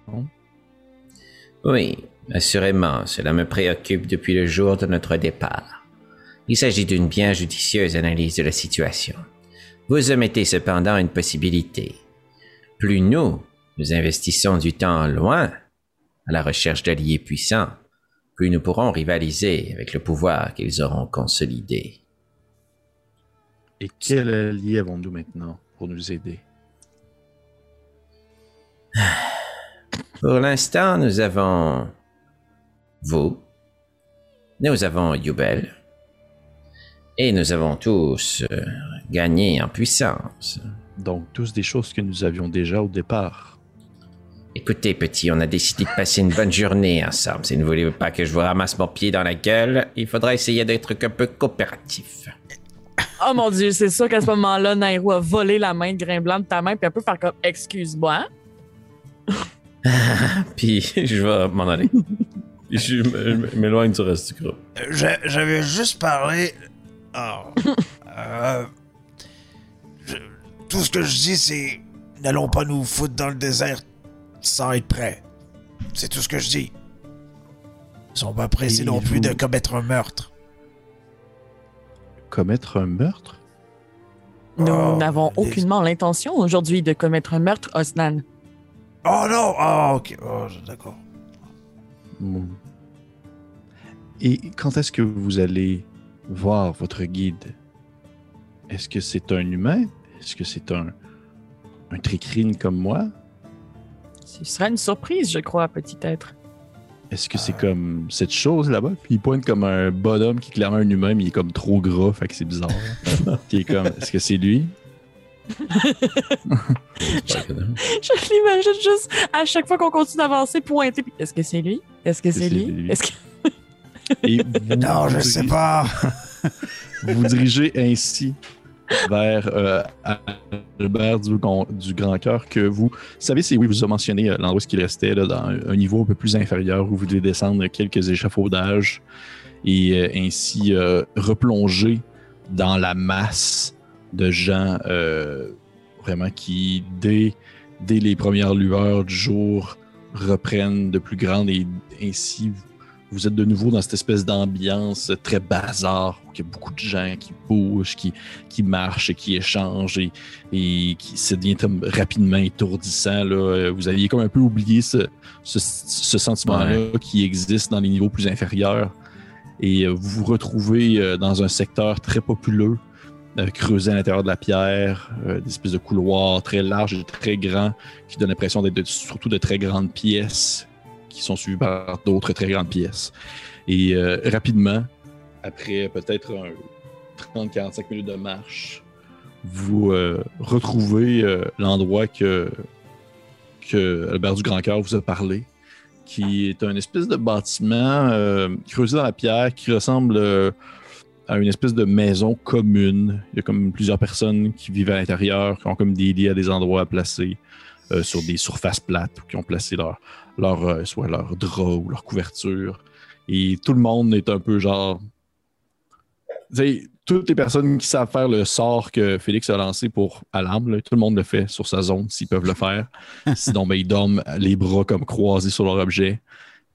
Oui, assurément, cela me préoccupe depuis le jour de notre départ. Il s'agit d'une bien judicieuse analyse de la situation. Vous omettez cependant une possibilité. Plus nous, nous investissons du temps loin, à la recherche d'alliés puissants, plus nous pourrons rivaliser avec le pouvoir qu'ils auront consolidé. Et quel allié avons-nous maintenant pour nous aider? (sighs) Pour l'instant, nous avons vous, nous avons Yubel, et nous avons tous euh, gagné en puissance. Donc, tous des choses que nous avions déjà au départ. Écoutez, petit, on a décidé de passer une bonne journée ensemble. Si vous ne voulez pas que je vous ramasse mon pied dans la gueule, il faudra essayer d'être un peu coopératif. Oh mon dieu, c'est sûr qu'à ce moment-là, Nairou a volé la main de Grimblanc de ta main, puis elle peut faire comme Excuse-moi. (laughs) Puis je vais m'en aller. je m'éloigne du reste du groupe. J'a- J'avais juste parlé. Ah. (laughs) Euh, je- tout ce que je dis, c'est. N'allons pas nous foutre dans le désert sans être prêts. C'est tout ce que je dis. Ils sont pas pressés Et non plus vous- de commettre un meurtre. Commettre un meurtre? Nous Oh, n'avons les- aucunement l'intention aujourd'hui de commettre un meurtre, Osnan. Oh non! Ah, ok. Oh, d'accord. Et quand est-ce que vous allez voir votre guide? Est-ce que c'est un humain? Est-ce que c'est un, un tricrine comme moi? Ce sera une surprise, je crois, petit être. Est-ce que c'est comme cette chose là-bas? Puis il pointe comme un bonhomme qui est clairement un humain, mais il est comme trop gras, fait que c'est bizarre. (laughs) qui est comme, est-ce que c'est lui? (laughs) Je l'imagine juste à chaque fois qu'on continue d'avancer, pointer. puis Est-ce que c'est lui? Est-ce que c'est lui? lui? Est-ce que... Et (laughs) vous, Non, je vous sais pas. vous vous dirigez ainsi vers euh, Albert du, Grand Cœur que vous savez, c'est oui, vous a mentionné euh, l'endroit où il restait là, dans un, niveau un peu plus inférieur où vous devez descendre quelques échafaudages et euh, ainsi euh, replonger dans la masse de gens vraiment qui, dès, dès les premières lueurs du jour, reprennent de plus grandes et ainsi vous êtes de nouveau dans cette espèce d'ambiance très bazar, où il y a beaucoup de gens qui bougent, qui, qui marchent et qui échangent et, et qui ça devient rapidement étourdissant. Là. Euh, Vous aviez comme un peu oublié ce, ce, ce sentiment-là qui existe dans les niveaux plus inférieurs. Et euh, vous vous retrouvez euh, dans un secteur très populeux, creusé à l'intérieur de la pierre, des espèces de couloirs très larges et très grands qui donnent l'impression d'être surtout de très grandes pièces qui sont suivies par d'autres très grandes pièces. Et euh, rapidement, après peut-être un 30-45 minutes de marche, vous euh, retrouvez euh, l'endroit que, Albert du Grand Cœur vous a parlé, qui est un espèce de bâtiment creusé dans la pierre qui ressemble à une espèce de maison commune. Il y a comme plusieurs personnes qui vivent à l'intérieur, qui ont comme des lits à des endroits à placer euh, sur des surfaces plates, ou qui ont placé leur, leur, euh, soit leur drap ou leur couverture. Et tout le monde est un peu genre. Toutes les personnes qui savent faire le sort que Félix a lancé pour Alarme, là, tout le monde le fait sur sa zone s'ils peuvent le faire. (laughs) Sinon, ben, ils dorment les bras comme croisés sur leur objet.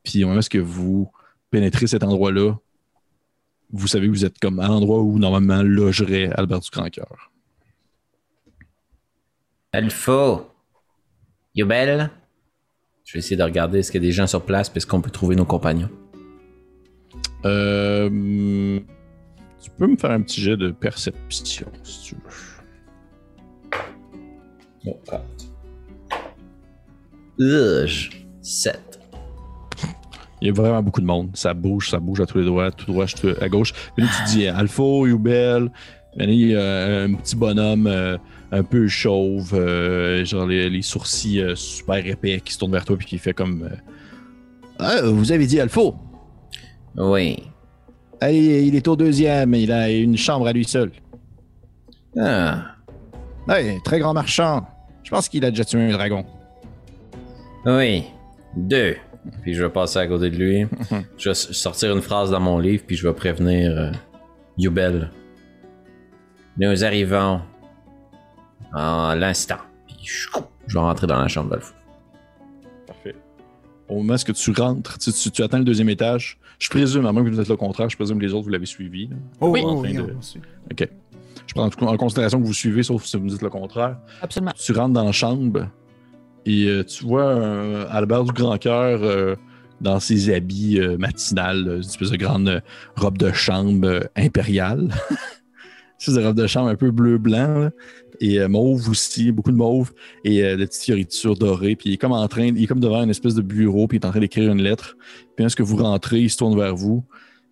Puis au moment où vous pénétrez cet endroit-là, vous savez que vous êtes comme à l'endroit où normalement logerait Albert du Grand Cœur. Alpha. Yobel. Je vais essayer de regarder est-ce qu'il y a des gens sur place, puis est-ce qu'on peut trouver nos compagnons. Euh, tu peux me faire un petit jet de perception si tu veux. Oh, Ugh. 7. Il y a vraiment beaucoup de monde. Ça bouge, ça bouge à tous les droits, tout droit, à gauche. Là, tu dis Alpha, Yubel. Il y a un petit bonhomme euh, un peu chauve, euh, genre les, les sourcils euh, super épais qui se tourne vers toi puis qui fait comme. euh, Ah, vous avez dit Alpha. Oui. Allez, il est au deuxième, il a une chambre à lui seul. Ah. Ouais, très grand marchand. Je pense qu'il a déjà tué un dragon. Oui. Deux. Puis je vais passer à côté de lui. (laughs) je vais sortir une phrase dans mon livre, puis je vais prévenir euh, Yubel. Nous arrivons en l'instant. Puis je vais rentrer dans la chambre d'Alpha. Parfait. Au moment où tu rentres, tu, tu- tu atteins le deuxième étage. Je présume, à moins que vous êtes le contraire, je présume que les autres, vous l'avez suivi. là. Oh, Oui. oh, oui, de-. OK. Je prends en en considération que vous suivez, sauf si vous me dites le contraire. Absolument. Tu rentres dans la chambre et euh, tu vois un Albert du Grand Cœur euh, dans ses habits euh, matinales, euh, une espèce de grande euh, robe de chambre euh, impériale. C'est (laughs) une robe de chambre un peu bleu-blanc. Et euh, mauve aussi, beaucoup de mauve et euh, de petites fioritures dorées. Puis il est comme en train, il est comme devant une espèce de bureau, puis il est en train d'écrire une lettre. Puis lorsque vous rentrez, il se tourne vers vous.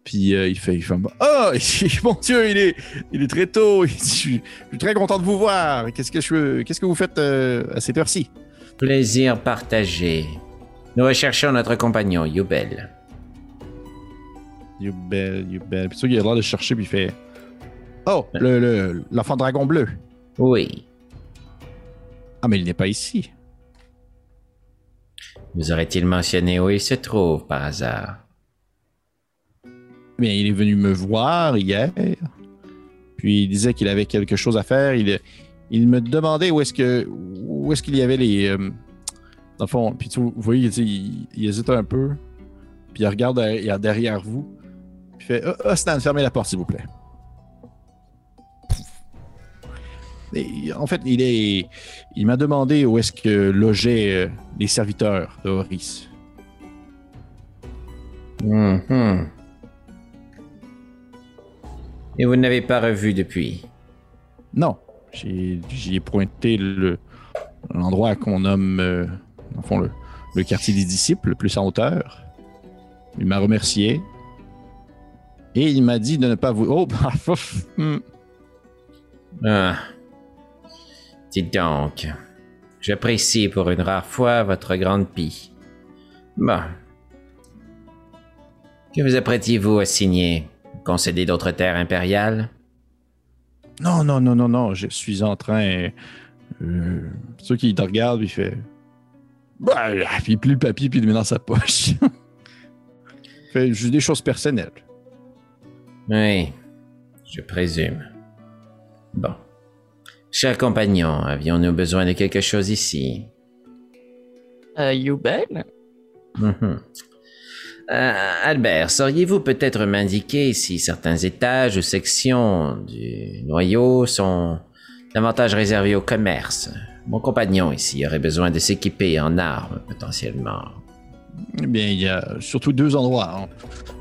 Puis euh, il fait, il fait Ah, (laughs) mon Dieu, il est, il est très tôt. Je, suis, je suis très content de vous voir. Qu'est-ce que je, qu'est-ce que vous faites euh, à cette heure-ci Plaisir partagé. Nous recherchons notre compagnon, Yubel. You belle. Puis vois, il a l'air de chercher, puis il fait Oh, le, le- l'enfant dragon bleu. Oui. Ah, mais il n'est pas ici. Vous aurait-il mentionné où il se trouve par hasard? Mais il est venu me voir hier. Puis il disait qu'il avait quelque chose à faire. Il, il me demandait où est-ce que où est-ce qu'il y avait les. euh, dans le fond, puis tu, vous voyez, il, il hésite un peu. Puis il regarde derrière, derrière vous. Puis il fait ah, Stan, fermez la porte, s'il vous plaît. Et, en fait, il est. Il m'a demandé où est-ce que logeaient euh, les serviteurs de Horis. Mhm. Et vous ne l'avez pas revu depuis? Non. J'ai- J'y ai pointé le- l'endroit qu'on nomme, euh, dans le fond, le, le quartier des disciples, le plus en hauteur. Il m'a remercié. Et il m'a dit de ne pas vous. Oh, (laughs) bah, hmm. Ah. Dites donc. J'apprécie pour une rare fois votre grande pie. Bon. Que vous apprêtiez-vous à signer Concéder d'autres terres impériales? Non, non, non, non, non. Je suis en train. Euh, ceux qui te regardent, il fait. Bah, puis il plie le papier, puis il le met dans sa poche. (laughs) fait juste des choses personnelles. Oui, je présume. Bon. Chers compagnons, avions-nous besoin de quelque chose ici? Euh, Yubel? Mhm. Euh, Albert, sauriez-vous peut-être m'indiquer si certains étages ou sections du noyau sont davantage réservés au commerce? Mon compagnon ici aurait besoin de s'équiper en armes potentiellement. Eh bien, il y a surtout deux endroits. hein.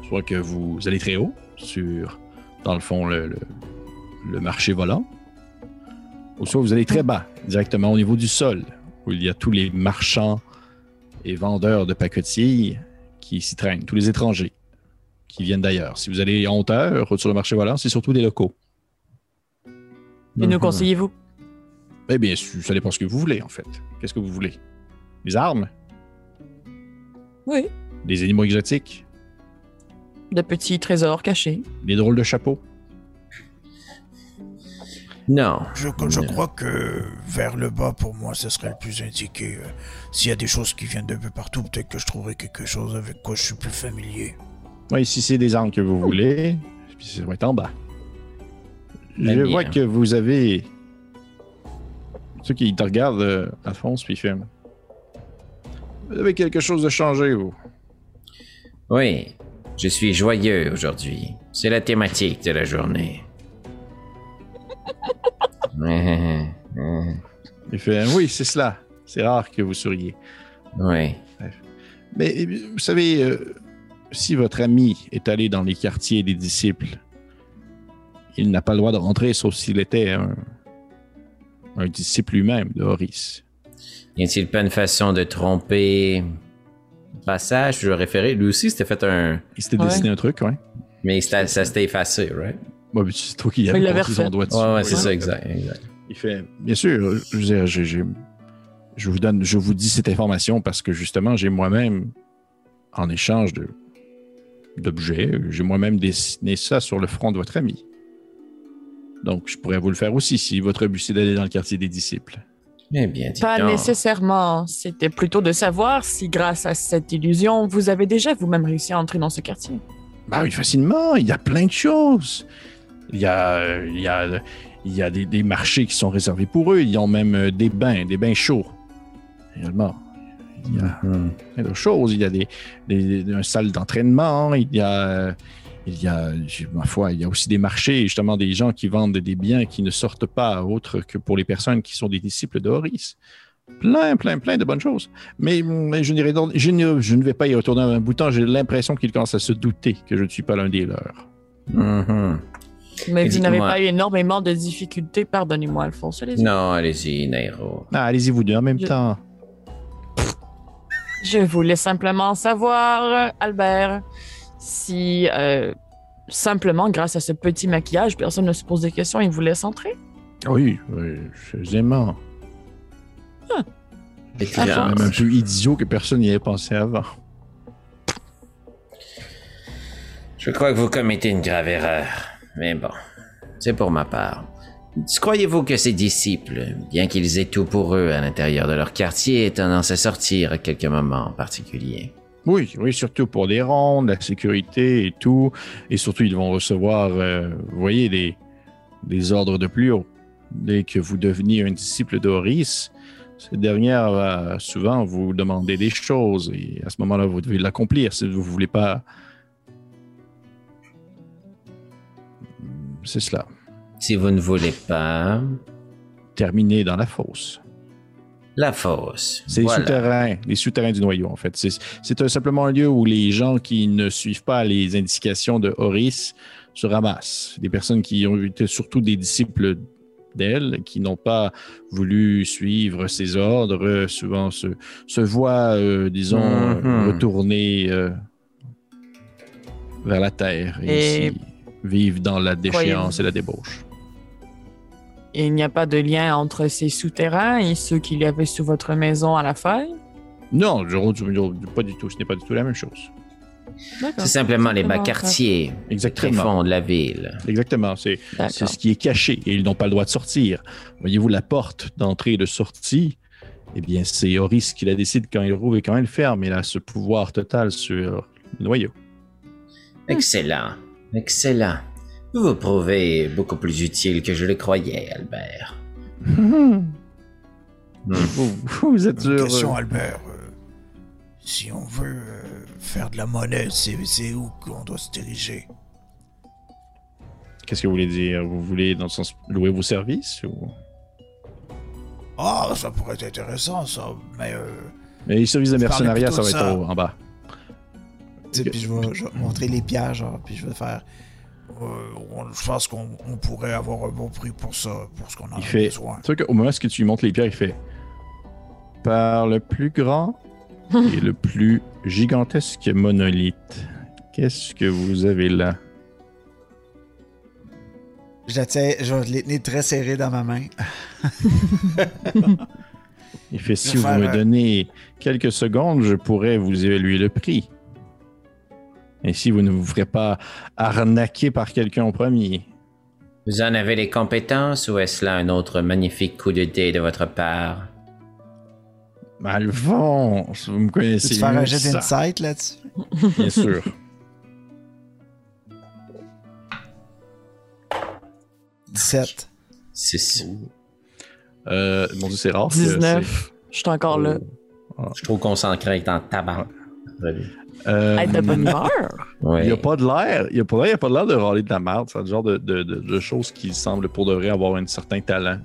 Soit que vous allez très haut, sur, dans le fond, le, le- le marché volant, ou soit vous allez très bas, directement au niveau du sol, où il y a tous les marchands et vendeurs de paquetilles qui s'y traînent, tous les étrangers qui viennent d'ailleurs. Si vous allez en hauteur, sur le marché volant, c'est surtout des locaux. Et nous conseillez-vous? Eh bien, ça dépend ce que vous voulez, en fait. Qu'est-ce que vous voulez? Des armes? Oui. Des animaux exotiques? De petits trésors cachés. Des drôles de chapeaux? Non. Je, je crois que vers le bas, pour moi, ce serait le plus indiqué. Euh, S'il y a des choses qui viennent d'un peu partout, peut-être que je trouverai quelque chose avec quoi je suis plus familier. Oui, si c'est des armes que vous voulez, puis ça va être en bas. Je vois que vous avez. Ceux qui te regardent, euh, Alphonse, puis il fait. Vous avez quelque chose de changé, vous? Oui, je suis joyeux aujourd'hui. C'est la thématique de la journée. Il fait Oui, c'est cela. C'est rare que vous souriez. oui. Mais bien, vous savez, euh, si votre ami est allé dans les quartiers des disciples, il n'a pas le droit de rentrer sauf s'il était un, un disciple lui-même de Horis. Y a-t-il pas une façon de tromper le passage? Je vais référer. Lui aussi, c'était fait un. Il s'était Ouais. dessiné un truc, ouais. Mais ça s'était effacé, right? Mais c'est toi qui avais posé son doigt dessus. Ouais, ouais, c'est ça, exact. exact. Il fait, bien sûr, je, veux dire, j'ai- j'ai- je vous donne, je vous dis cette information parce que justement, j'ai moi-même, en échange de d'objets, j'ai moi-même dessiné ça sur le front de votre ami. Donc, je pourrais vous le faire aussi si votre but c'est d'aller dans le quartier des disciples. Eh bien, Pas donc. nécessairement. C'était plutôt de savoir si, grâce à cette illusion, vous avez déjà vous-même réussi à entrer dans ce quartier. Bah oui, facilement, il y a plein de choses. Il y a, il y a, il y a des, des marchés qui sont réservés pour eux. Ils ont même euh, des bains, des bains chauds. Réellement. Il y a Hmm. plein de choses. Il y a des, des, des- une salle d'entraînement. Il y a, il y a, ma foi, il y a aussi des marchés, justement, des gens qui vendent des biens qui ne sortent pas autre que pour les personnes qui sont des disciples de Horis. Plein, plein, plein de bonnes choses. Mais, mais je, je ne, je ne vais pas y retourner un bouton. J'ai l'impression qu'il commence à se douter que je ne suis pas l'un des leurs. Mhm. Mais Et vous n'avez pas eu énormément de difficultés, pardonnez-moi, Alphonse. Allez-y. Non, allez-y, Nairo. Ah, allez-y vous deux en même Je- temps. Je voulais simplement savoir, Albert, si euh, simplement grâce à ce petit maquillage, personne ne se pose des questions et vous laisse entrer? Oui, oui, aisément. C'est C'est même un peu idiot que personne n'y ait pensé avant. Je crois que vous commettez une grave erreur. Mais bon, c'est pour ma part. Croyez-vous que ces disciples, bien qu'ils aient tout pour eux à l'intérieur de leur quartier, aient tendance à sortir à quelques moments en particulier? Oui, oui, surtout pour des rondes, la sécurité et tout. Et surtout, ils vont recevoir, euh, vous voyez, des, des ordres de plus haut. Dès que vous deveniez un disciple d'Horis, cette dernière va souvent vous demander des choses et à ce moment-là, vous devez l'accomplir si vous ne voulez pas. C'est cela. Si vous ne voulez pas... Terminer dans la fosse. La fosse. C'est Voilà. les souterrains, les souterrains du noyau, en fait. C'est- simplement un lieu où les gens qui ne suivent pas les indications de Horis se ramassent. Des personnes qui ont été surtout des disciples d'elle, qui n'ont pas voulu suivre ses ordres, souvent se, se voient, euh, disons, Mhm. retourner euh, vers la terre et, Et- ici, vivent dans la déchéance et la débauche. Il n'y a pas de lien entre ces souterrains et ceux qu'il y avait sous votre maison à la faille? Non, je, je- pas du tout. Ce n'est pas du tout la même chose. C'est simplement les bas quartiers, les Exactement. fonds de la ville. Exactement. C'est ce qui est caché et ils n'ont pas le droit de sortir. Voyez-vous, la porte d'entrée et de sortie, eh bien, c'est Horis qui la décide quand il rouvre et quand il ferme. Il a ce pouvoir total sur le noyau. Excellent. Excellent. Vous vous prouvez beaucoup plus utile que je le croyais, Albert. (laughs) Hmm. Vous, vous êtes sûr. question, Albert. euh, si on veut euh, faire de la monnaie, c'est où qu'on doit se diriger? Qu'est-ce que vous voulez dire? Vous voulez, dans le sens, louer vos services? Ou... Ah, ça pourrait être intéressant, ça, mais euh, Mais les services de mercenariat, ça plutôt va être ça. en bas. Tu sais, Ok. puis je vais, je vais montrer les pierres, genre, puis je vais faire. euh, on- je pense qu'on on pourrait avoir un bon prix pour ça, pour ce qu'on a fait- besoin. Tu vois qu'au moment où tu lui montres les pierres, il fait Par le plus grand (laughs) et le plus gigantesque monolithe, qu'est-ce que vous avez là? Je tiens, je vais les tenir très serrés dans ma main. (laughs) Il fait Si vous me donnez quelques secondes, je pourrais vous évaluer le prix. Et si vous ne vous ferez pas arnaquer par quelqu'un en premier. Vous en avez les compétences ou est-ce là un autre magnifique coup de dé de votre part? Alphonse, vous me connaissez. Peux-tu faire un mieux jet que ça. d'insight là-dessus? Bien sûr. « 17. 6. Euh, mon dieu, c'est rare. que 19. Je suis encore là. Je suis trop concentré avec ton tabac. Euh, Être de bonne (laughs) humeur. Ouais. Il n'y a pas de l'air. Il n'y a, pas- a de l'air de râler de la merde. C'est le genre de, de, de, de choses qui semblent pour de vrai avoir un certain talent.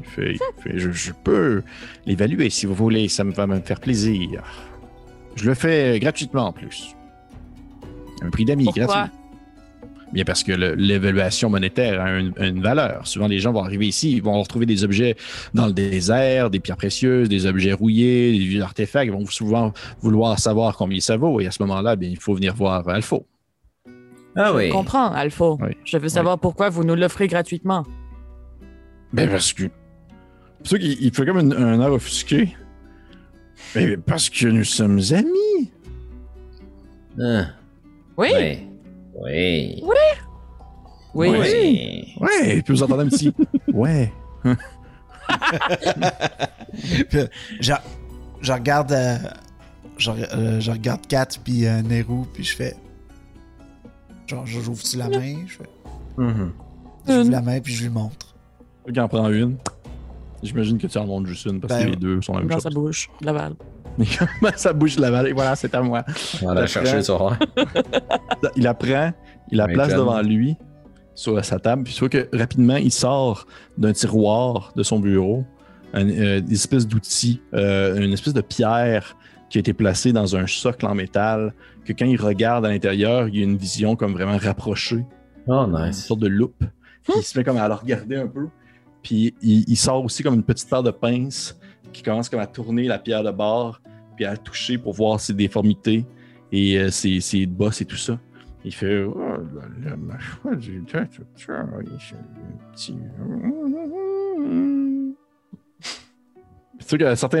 Il fait, il fait, je, je peux l'évaluer si vous voulez. Ça me va me faire plaisir. Je le fais gratuitement en plus. Un prix d'amis gratuit. Bien parce que l'évaluation monétaire a une, une valeur. Souvent, les gens vont arriver ici, ils vont retrouver des objets dans le désert, des pierres précieuses, des objets rouillés, des vieux artefacts. Ils vont souvent vouloir savoir combien ça vaut. Et à ce moment-là, bien, il faut venir voir Alpha. Ah oui. Je comprends, Alpha. Oui. Je veux savoir pourquoi vous nous l'offrez gratuitement. Ben parce que. C'est ça qu'il il fait comme un, un air offusqué. Mais parce que nous sommes amis. Ah, Oui. Oui. Oui. Oui. Oui. Ouais, puis vous entendez un petit. (laughs) Ouais. (laughs) Puis, je, je regarde. euh, je, euh, je regarde Kat puis euh, Nero, puis je fais. Genre, je- j'ouvre-tu la main? Je fais. Mhm. J'ouvre la main, puis je lui montre. Qui en prend une. J'imagine que tu en montres juste une parce Ben, que les deux sont la même Dans chose. sa bouche, (laughs) Comment ça bouge la balle? Et voilà, c'est à moi. On va la chercher, tu. Il la prend, il la Mais place devant lui sur sa table, puis tu vois que rapidement, il sort d'un tiroir de son bureau un, euh, une espèce d'outil, euh, une espèce de pierre qui a été placée dans un socle en métal, que quand il regarde à l'intérieur, il y a une vision comme vraiment rapprochée, Oh, une nice. sorte de loupe, puis il se met comme à la regarder un peu, puis il, il sort aussi comme une petite paire de pinces qui commence comme à tourner la pierre de bord, puis à la toucher pour voir ses déformités et euh, ses, ses bosses et tout ça. Il fait Oh là là, ma foi du tête, ça, il fait un petit. (laughs) C'est sûr que certains,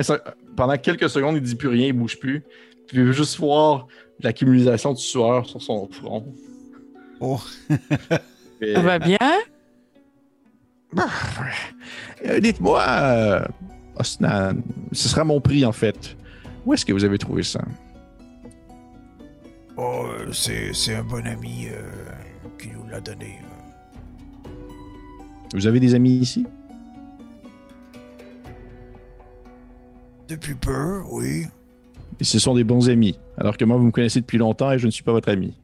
pendant quelques secondes, il dit plus rien, il bouge plus. Puis il veut juste voir l'accumulation de sueur sur son front. Oh. (laughs) Et- Ça va bien? Euh, Dites-moi, euh, Osnan, ce sera mon prix en fait. Où est-ce que vous avez trouvé ça? Oh, euh, c'est un bon ami euh, qui nous l'a donné. Vous avez des amis ici? Depuis peu, oui. Et ce sont des bons amis, alors que moi, vous me connaissez depuis longtemps et je ne suis pas votre ami.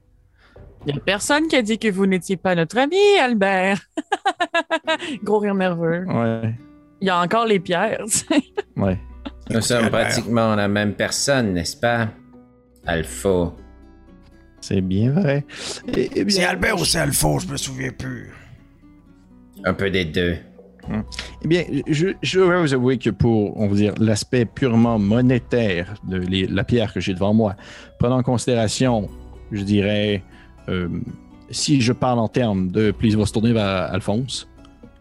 Il n'y a personne qui a dit que vous n'étiez pas notre ami, Albert. (laughs) Gros rire nerveux. Ouais, Il y a encore les pierres. (laughs) ouais. Nous sommes Albert. pratiquement la même personne, n'est-ce pas? Alpha. C'est bien vrai. Bien, C'est Albert ou c'est Alpha, je me souviens plus. Un peu des deux. Eh bien, je, je vais vous avouer que pour, on va dire, l'aspect purement monétaire de les- la pierre que j'ai devant moi, prenant en considération, je dirais, euh, si je parle en termes de, puis il va se tourner vers Alphonse,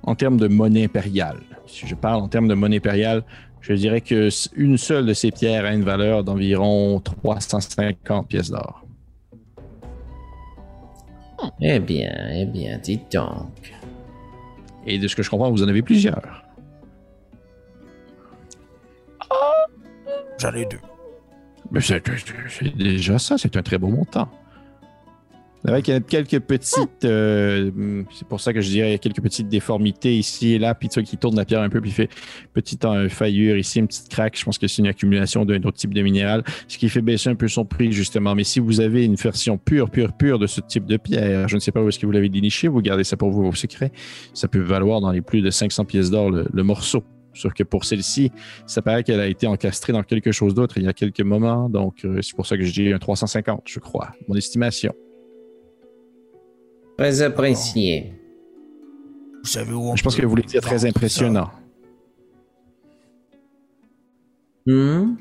en termes de monnaie impériale. Si je parle en termes de monnaie impériale, je dirais que une seule de ces pierres a une valeur d'environ 350 pièces d'or. Eh bien, eh bien, dites donc. Et de ce que je comprends, vous en avez plusieurs. J'en ai deux. Mais c'est déjà ça, c'est un très beau montant. C'est vrai qu'il y a quelques petites. euh, c'est pour ça que je dirais il y a quelques petites déformités ici et là. Puis tu vois qui tourne la pierre un peu, puis il fait petite euh, faillure ici, une petite craque. Je pense que c'est une accumulation d'un autre type de minéral, ce qui fait baisser un peu son prix, justement. Mais si vous avez une version pure, pure, pure de ce type de pierre, je ne sais pas où est-ce que vous l'avez déniché, vous gardez ça pour vous, vos secrets. Ça peut valoir dans les plus de 500 pièces d'or le, le morceau. Sauf que pour celle-ci, ça paraît qu'elle a été encastrée dans quelque chose d'autre il y a quelques moments. Donc, euh, c'est pour ça que je dis un 350, je crois. Mon estimation. Très apprécié. Vous savez où on Je pense que vous voulez dire très impressionnant. Hmm?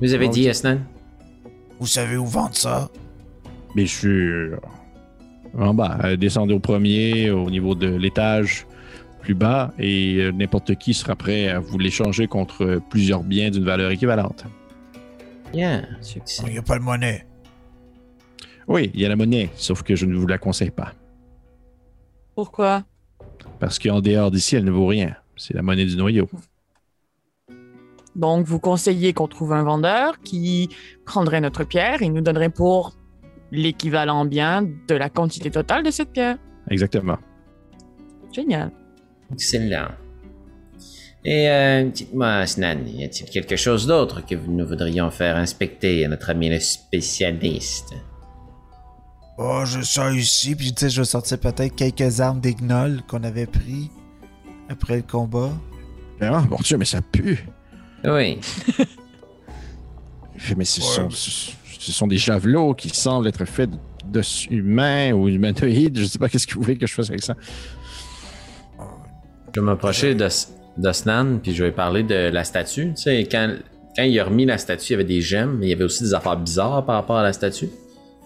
Vous avez dit, ça? Vous savez où vendre ça? Bien sûr. En bas, euh, descendez au premier, au niveau de l'étage plus bas, et euh, n'importe qui sera prêt à vous l'échanger contre plusieurs biens d'une valeur équivalente. Bien, succès. Il n'y a pas de monnaie. Oui, il y a la monnaie, sauf que je ne vous la conseille pas. Pourquoi? Parce qu'en dehors d'ici, elle ne vaut rien. C'est la monnaie du noyau. Donc, vous conseillez qu'on trouve un vendeur qui prendrait notre pierre et nous donnerait pour l'équivalent bien de la quantité totale de cette pierre. Exactement. Génial. Excellent. Et euh, dites-moi, Asnan, y a-t-il quelque chose d'autre que nous voudrions faire inspecter à notre ami le spécialiste? Oh, je ça ici, puis tu sais, je vais sortir peut-être quelques armes des gnolls qu'on avait pris après le combat. Ah, mon Dieu, mais ça pue. Oui. (laughs) Mais ce, Ouais. sont, ce, ce sont des javelots qui semblent être faits d'os humains ou humanoïdes. Je ne sais pas qu'est-ce que vous voulez que je fasse avec ça. Je vais m'approcher d'Osnan, puis je vais parler de la statue. Tu sais, quand, quand il a remis la statue, il y avait des gemmes, mais il y avait aussi des affaires bizarres par rapport à la statue.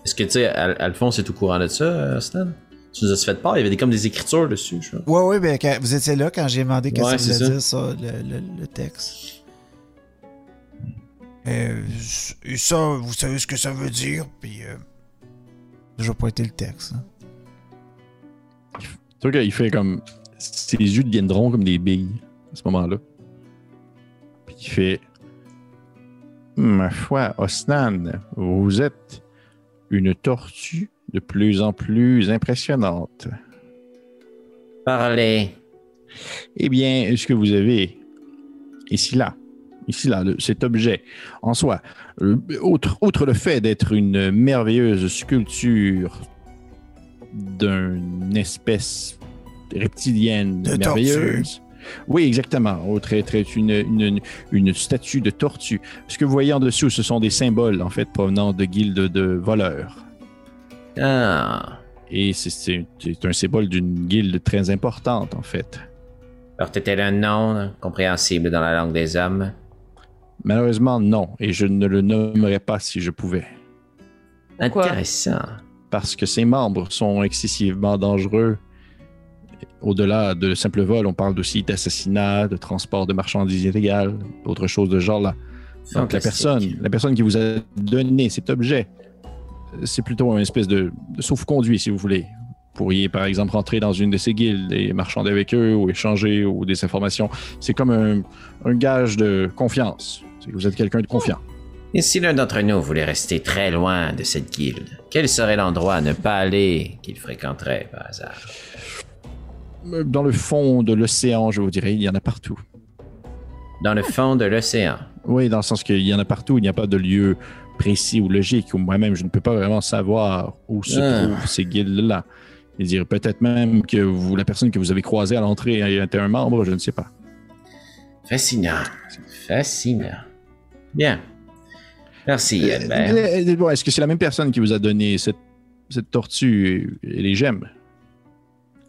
Est-ce que, tu sais, Al- Alphonse est au courant de ça, euh, Osnan? Tu nous as fait part, il y avait des, comme des écritures dessus, je crois. Ouais, ouais, ben, quand- vous étiez là quand j'ai demandé qu'est-ce Ouais, que ça voulait ça. dire, ça, le, le- le texte. Euh, et ça, vous savez ce que ça veut dire, puis euh, je vais pointer le texte. hein. Tu vois qu'il fait comme. Ses yeux deviendront comme des billes à ce moment-là. Puis il fait. Ma foi, Osnan, vous êtes une tortue de plus en plus impressionnante. Parlez. Eh bien, ce que vous avez ici, là, ici, là, le- cet objet en soi, euh, outre, outre le fait d'être une merveilleuse sculpture d'une espèce reptilienne De merveilleuse. Oui, exactement. Autre être est une, une, une statue de tortue. Ce que vous voyez en dessous, ce sont des symboles, en fait, provenant de guildes de voleurs. Ah. Et c'est- un symbole d'une guilde très importante, en fait. Portait-elle un nom compréhensible dans la langue des hommes? Malheureusement, non. Et je ne le nommerais pas si je pouvais. Intéressant. Parce que ses membres sont excessivement dangereux. Au-delà de simple vol, on parle aussi d'assassinat, de transport de marchandises illégales, d'autres choses de ce genre-là. Donc la personne, la personne qui vous a donné cet objet, c'est plutôt une espèce de, de sauf-conduit, si vous voulez. Vous pourriez, par exemple, rentrer dans une de ces guildes et marchander avec eux ou échanger ou des informations. C'est comme un, un gage de confiance. Que vous êtes quelqu'un de confiant. Et si l'un d'entre nous voulait rester très loin de cette guilde, quel serait l'endroit à ne pas aller qu'il fréquenterait par hasard? Euh, Dans le fond de l'océan, je vous dirais, il y en a partout. Dans le fond de l'océan. Oui, dans le sens qu'il y en a partout, il n'y a pas de lieu précis ou logique, ou moi-même, je ne peux pas vraiment savoir où se Ah. trouvent ces guildes-là. Et dire peut-être même que vous, la personne que vous avez croisée à l'entrée était un membre, je ne sais pas. Fascinant. Fascinant. Bien. Merci, Albert. Euh, euh, bon, Est-ce que c'est la même personne qui vous a donné cette, cette tortue et les gemmes?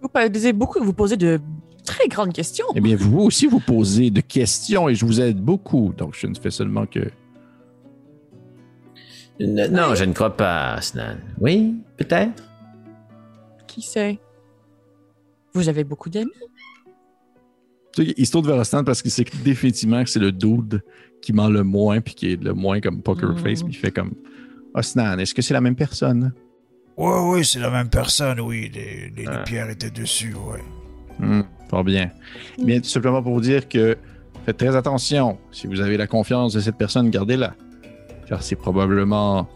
Vous posez beaucoup, vous posez de très grandes questions. Eh bien, vous aussi, vous posez de questions et je vous aide beaucoup. Donc, je ne fais seulement que. Non, je ne crois pas, Snan. Oui, peut-être. Qui sait? Vous avez beaucoup d'amis? Tu sais, Il se tourne vers Ostan parce qu'il sait que définitivement que c'est le dude qui ment le moins puis qui est le moins comme poker Mhm. face. Puis il fait comme Osnan, est-ce que c'est la même personne? Ouais, ouais, c'est la même personne, oui. Les, les- les pierres étaient dessus, ouais. Hmm, fort bien. Bien, tout simplement pour vous dire que faites très attention. Si vous avez la confiance de cette personne, gardez-la. Car c'est probablement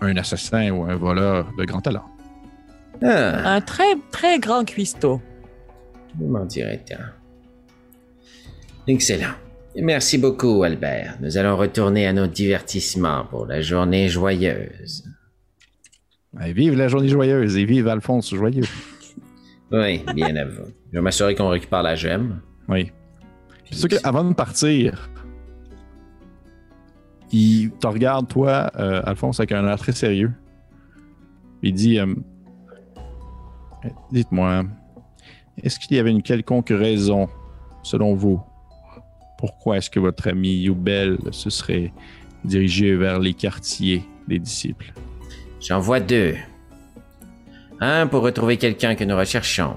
un assassin ou un voleur de grand talent. Ah, Un très, très grand cuistot. vous m'en direz tant. Excellent. Merci beaucoup, Albert. Nous allons retourner à nos divertissements pour la journée joyeuse. Et vive la journée joyeuse et vive Alphonse joyeux. Oui, bien à vous. Je vais m'assurer qu'on récupère la gemme. Oui. C'est sûr qu'avant de partir, il te regarde, toi, euh, Alphonse, avec un air très sérieux. Il dit euh, Dites-moi, est-ce qu'il y avait une quelconque raison, selon vous, pourquoi est-ce que votre ami Youbel se serait dirigé vers les quartiers des disciples? J'en vois deux. Un pour retrouver quelqu'un que nous recherchons.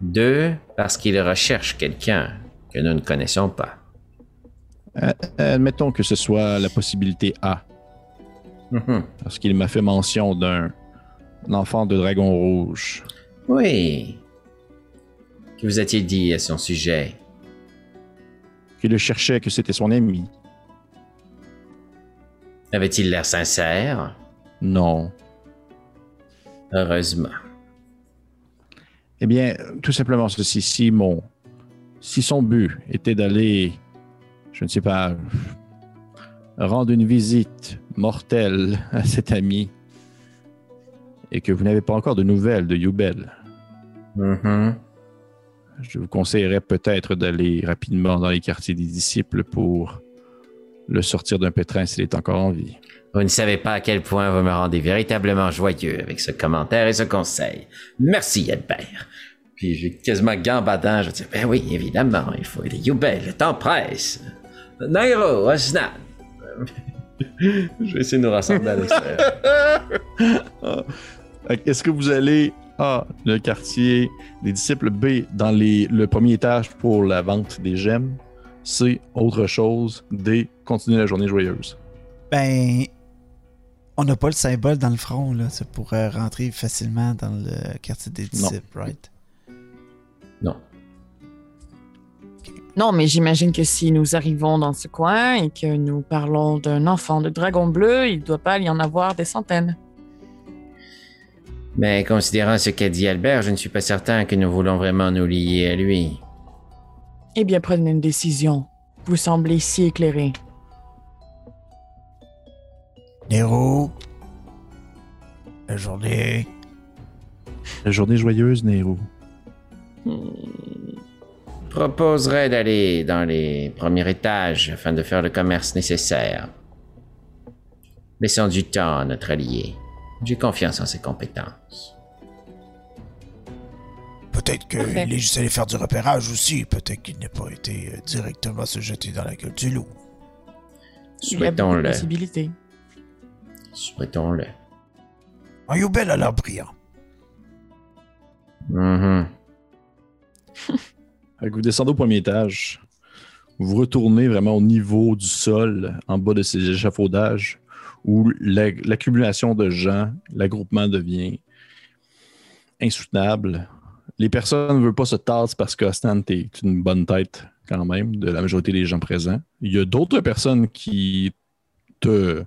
Deux parce qu'il recherche quelqu'un que nous ne connaissons pas. Euh, Admettons que ce soit la possibilité A, Mhm. parce qu'il m'a fait mention d'un enfant de dragon rouge. Oui. Que vous a-t-il dit à son sujet Qu'il le cherchait, que c'était son ami. Avait-il l'air sincère? Non. Heureusement. Eh bien, tout simplement ceci. Si mon, si son but était d'aller, je ne sais pas, rendre une visite mortelle (laughs) à cet ami, et que vous n'avez pas encore de nouvelles de Youbel, Mhm. je vous conseillerais peut-être d'aller rapidement dans les quartiers des disciples pour le sortir d'un pétrin s'il est encore en vie. Vous ne savez pas à quel point vous me rendez véritablement joyeux avec ce commentaire et ce conseil. Merci, Albert. Puis j'ai quasiment gambadant, je dis, ben oui, évidemment, il faut aider Youbel, le temps presse. Nairo, Osnan. (laughs) je vais essayer de nous rassembler à l'extérieur. (laughs) Est-ce que vous allez A, le quartier des disciples, B, dans les, le premier étage pour la vente des gemmes, C, autre chose, D, continuer la journée joyeuse. Ben, on n'a pas le symbole dans le front, là. C'est pour euh, rentrer facilement dans le quartier des disciples, right? Non. Non, mais j'imagine que si nous arrivons dans ce coin et que nous parlons d'un enfant de dragon bleu, il ne doit pas y en avoir des centaines. Mais considérant ce qu'a dit Albert, je ne suis pas certain que nous voulons vraiment nous lier à lui. Eh bien, prenez une décision. Vous semblez si éclairé. Nero, la journée. La journée joyeuse, Nero. proposerais d'aller dans les premiers étages afin de faire le commerce nécessaire. Laissons du temps à notre allié. J'ai confiance en ses compétences. Peut-être qu'il est juste allé faire du repérage aussi. Peut-être qu'il n'a pas été euh, directement se jeter dans la gueule du loup. Il y a beaucoup de Souhaitons-le. Souhaitons-le. Un Youbel a l'air brillant. Mhm. Fait (laughs) que vous descendez au premier étage. Vous retournez vraiment au niveau du sol, en bas de ces échafaudages, où la- l'accumulation de gens, l'agroupement devient insoutenable. Les personnes ne veulent pas se tasser parce qu'Ostan est une bonne tête quand même de la majorité des gens présents. Il y a d'autres personnes qui te,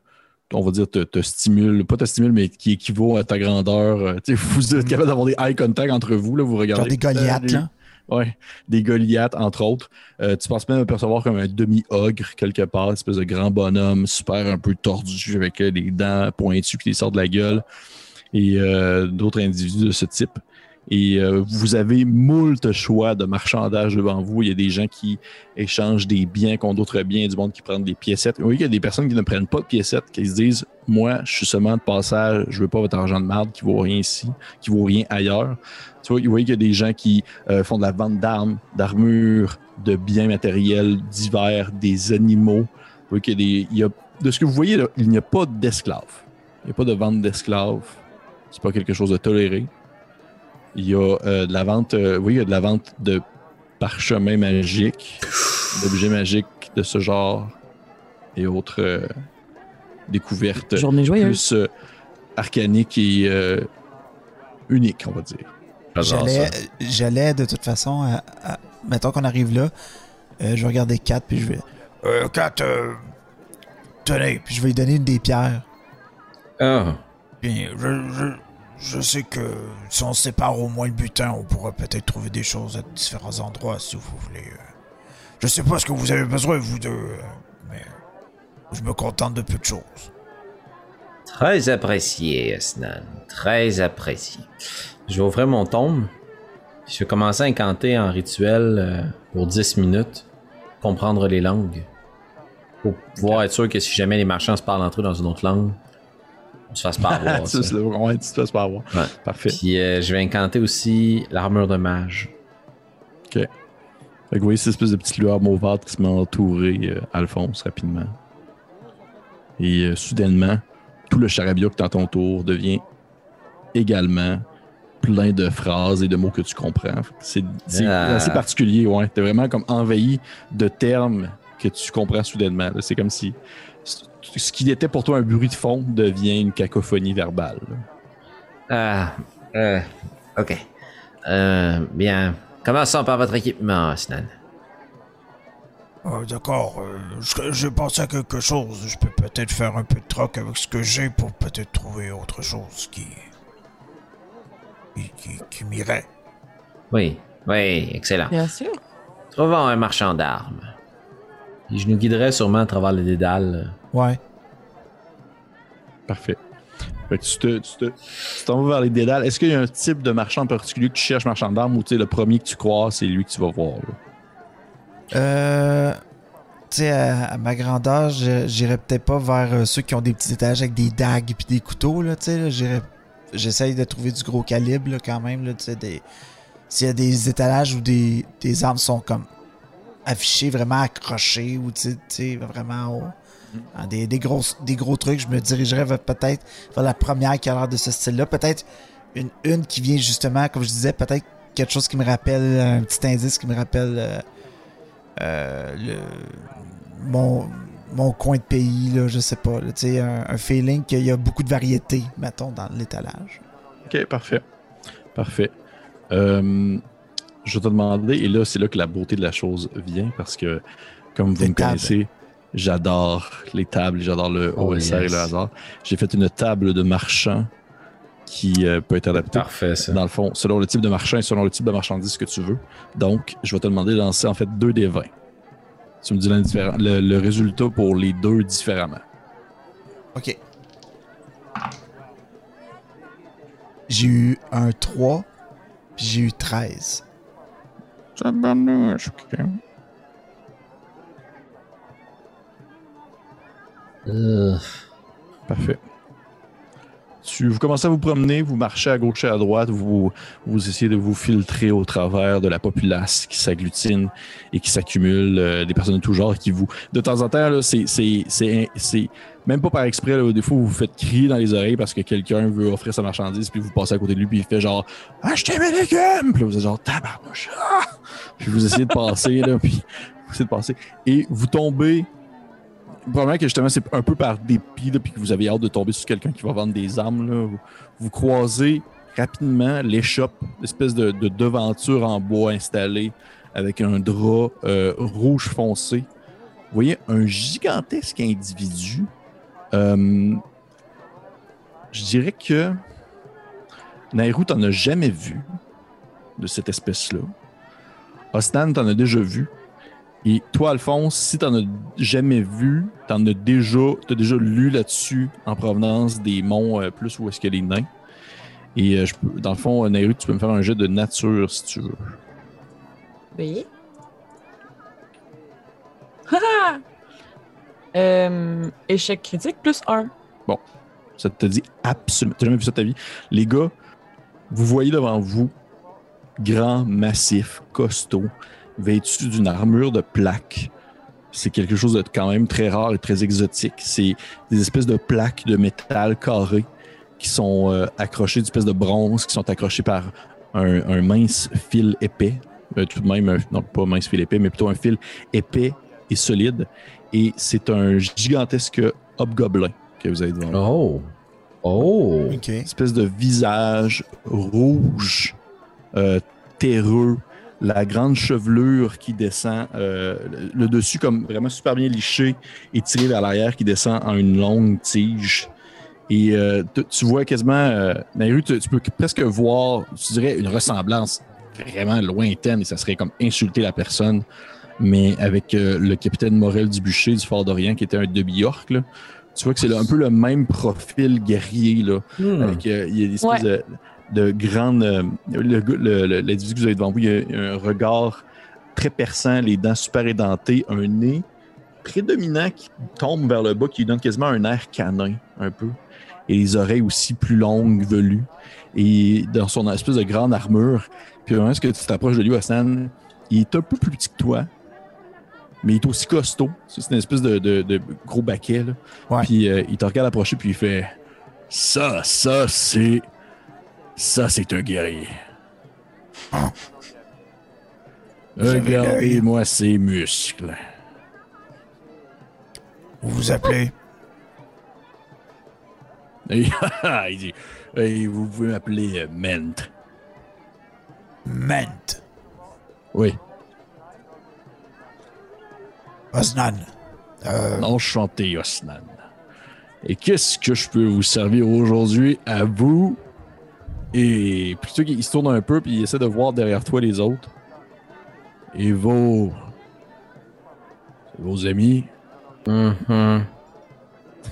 on va dire, te, te stimulent, pas te stimulent, mais qui équivaut à ta grandeur. Euh, tu sais, Vous êtes capable d'avoir des eye contact entre vous, là, vous regardez. Genre des Goliaths, là. Ouais, des Goliaths, entre autres. Euh, tu penses même apercevoir comme un demi-ogre quelque part, une espèce de grand bonhomme super un peu tordu avec euh, des dents pointues qui sortent de la gueule et euh, d'autres individus de ce type. Et euh, vous avez moult choix de marchandage devant vous. Il y a des gens qui échangent des biens contre d'autres biens, du monde qui prennent des piécettes. Oui, il y a des personnes qui ne prennent pas de piécettes, qui se disent Moi, je suis seulement de passage, je veux pas votre argent de merde qui vaut rien ici, qui vaut rien ailleurs. Tu vois, vous voyez qu'il y a des gens qui euh, font de la vente d'armes, d'armures, de biens matériels divers, des animaux. Vous voyez qu'il y a des. de ce que vous voyez, là, il n'y a pas d'esclaves. Il n'y a pas de vente d'esclaves. C'est pas quelque chose de toléré. Il y a euh, de la vente. euh, oui, il y a de la vente de parchemins magiques, d'objets magiques de ce genre et autres euh, découvertes Journée joyeuse. plus euh, arcaniques et euh, uniques, on va dire. J'allais, de toute façon, à- à- mettons qu'on arrive là, euh, je vais regarder Kat, puis je vais. Euh, Kat, euh, tenez, puis je vais lui donner une des pierres. Ah, Bien, je, je, je sais que si on sépare au moins le butin, on pourra peut-être trouver des choses à différents endroits si vous voulez. euh. Je sais pas ce que vous avez besoin, vous deux, euh, mais je me contente de peu de choses. très apprécié, Asnan. Très apprécié. Je vais ouvrir mon tombe. puis Je vais commencer à incanter en rituel euh, pour 10 minutes. Comprendre les langues. Pour pouvoir être sûr que si jamais les marchands se parlent entre eux dans une autre langue, on se fasse pas avoir. (laughs) Ça, ça. c'est le- ouais, tu te fasses pas avoir. Ouais. Parfait. Puis euh, je vais incanter aussi l'armure de mage. OK. Fait que vous voyez cette espèce de petite lueur mauvâtre qui se met à entourer euh, Alphonse rapidement. Et euh, soudainement, tout le charabia que à ton tour devient également plein de phrases et de mots que tu comprends. C'est Ah. assez particulier, ouais. T'es vraiment comme envahi de termes que tu comprends soudainement. C'est comme si ce qui était pour toi un bruit de fond devient une cacophonie verbale. Ah, euh, ok. Euh, bien. Commençons par votre équipement, Asnan. Euh, D'accord, euh, je, je pensais à quelque chose. Je peux peut-être faire un peu de troc avec ce que j'ai pour peut-être trouver autre chose qui. qui, qui, qui m'irait. Oui, oui, excellent. Bien sûr. Trouvons un marchand d'armes. Et je nous guiderai sûrement à travers le dédale. Ouais. Parfait. Fait que tu te, tu te, tu t'en vas vers les dédales. Est-ce qu'il y a un type de marchand en particulier que tu cherches marchand d'armes ou le premier que tu crois, c'est lui que tu vas voir? là? Euh. Tu sais, à, à ma grandeur, j'irais peut-être pas vers euh, ceux qui ont des petits étages avec des dagues puis des couteaux, là, tu sais. là. J'irais- J'essaye de trouver du gros calibre, là, quand même, là, tu sais. Des... S'il y a des étalages où des, des armes sont comme affichées, vraiment accrochées, ou tu sais- vraiment haut. Des, des, grosses- des gros trucs, je me dirigerais peut-être vers la première qui a l'air de ce style-là. Peut-être une, une qui vient justement, comme je disais, peut-être quelque chose qui me rappelle, un petit indice qui me rappelle euh, euh, le, mon, mon coin de pays, là, je sais pas. là, un, un feeling qu'il y a beaucoup de variété, mettons, dans l'étalage. Ok, parfait. Parfait. Euh, je vais te demander, et là, c'est là que la beauté de la chose vient, parce que, comme vous me tables. connaissez, j'adore les tables, j'adore le Oh, OSR et yes. le hasard. J'ai fait une table de marchand qui euh, peut être adaptée. Parfait, ça. Dans le fond, selon le type de marchand et selon le type de marchandise que tu veux. Donc, je vais te demander de lancer en fait deux des 20. Tu me dis le, le résultat pour les deux différemment. Ok. J'ai eu un 3, puis j'ai eu 13. Tabarnouche, ok. Euh, Parfait. Tu, vous commencez à vous promener, vous marchez à gauche et à droite, vous, vous essayez de vous filtrer au travers de la populace qui s'agglutine et qui s'accumule, euh, des personnes de tout genre qui vous... De temps en temps, c'est même pas par exprès, là, des fois vous vous faites crier dans les oreilles parce que quelqu'un veut offrir sa marchandise, puis vous passez à côté de lui, puis il fait genre « Achetez mes légumes! » Puis là, vous êtes genre « Tabarnouche! ah! Puis vous essayez de passer, là, puis vous essayez de passer. Et vous tombez Probablement que justement, c'est un peu par dépit, puis que vous avez hâte de tomber sur quelqu'un qui va vendre des armes. Là. Vous, croisez rapidement l'échoppe, l'espèce de, de devanture en bois installée avec un drap euh, rouge foncé. Vous voyez un gigantesque individu. Euh, je dirais que Nairou, t'en as jamais vu de cette espèce-là. Ostan, t'en as déjà vu. Et toi, Alphonse, si t'en as jamais vu, t'en as déjà, t'as déjà lu là-dessus en provenance des monts euh, plus où est-ce a les nains. Et euh, je peux- dans le fond, Nairu, tu peux me faire un jet de nature si tu veux. Oui. Haha! euh, échec critique plus 1. Ça te dit absolument. T'as jamais vu ça de ta vie. Les gars, vous voyez devant vous, grand, massif, costaud, vêtu d'une armure de plaques. C'est quelque chose de quand même très rare et très exotique. C'est des espèces de plaques de métal carré qui sont euh, accrochées, des espèces de bronze qui sont accrochées par un, un mince fil épais. Euh, tout de même, un- non pas mince fil épais, mais plutôt un fil épais et solide. Et c'est un gigantesque hobgoblin que vous avez devant vous Oh. Oh. Ok. espèce de visage rouge, euh, terreux, la grande chevelure qui descend, euh, le, dessus comme vraiment super bien liché et tiré vers l'arrière qui descend en une longue tige Et euh, tu, vois quasiment, euh, rues, tu, tu peux presque voir, tu dirais, une ressemblance vraiment lointaine et ça serait comme insulter la personne. Mais avec euh, le capitaine Morel du Bûcher du Fort d'Orient, qui était un demi-orc, tu vois que c'est un peu le même profil guerrier. Là, avec, il y a des espèces Ouais. de, de grandes. euh, L'individu que vous avez devant vous, il a, un regard très perçant, les dents super édentées, un nez prédominant qui tombe vers le bas, qui lui donne quasiment un air canin, un peu. Et les oreilles aussi plus longues, velues. Et dans son espèce de grande armure. Puis vraiment, ce que tu t'approches de lui, Hassan, il est un peu plus petit que toi. Mais il est aussi costaud. C'est une espèce de, de- de gros baquet. Là. Ouais. Puis euh, il te regarde approcher, puis il fait Ça, ça, c'est. Ça, c'est un guerrier. Avez l'œil. Regardez-moi ces muscles. Vous vous appelez? Et (laughs) il dit Et Vous pouvez m'appeler euh, Ment. Ment. Oui, Osnan. Euh, enchanté, Osnan. Et qu'est-ce que je peux vous servir aujourd'hui à vous? Et plutôt qu'il se tourne un peu, puis il essaie de voir derrière toi les autres. Et vos. vos amis. Mhm.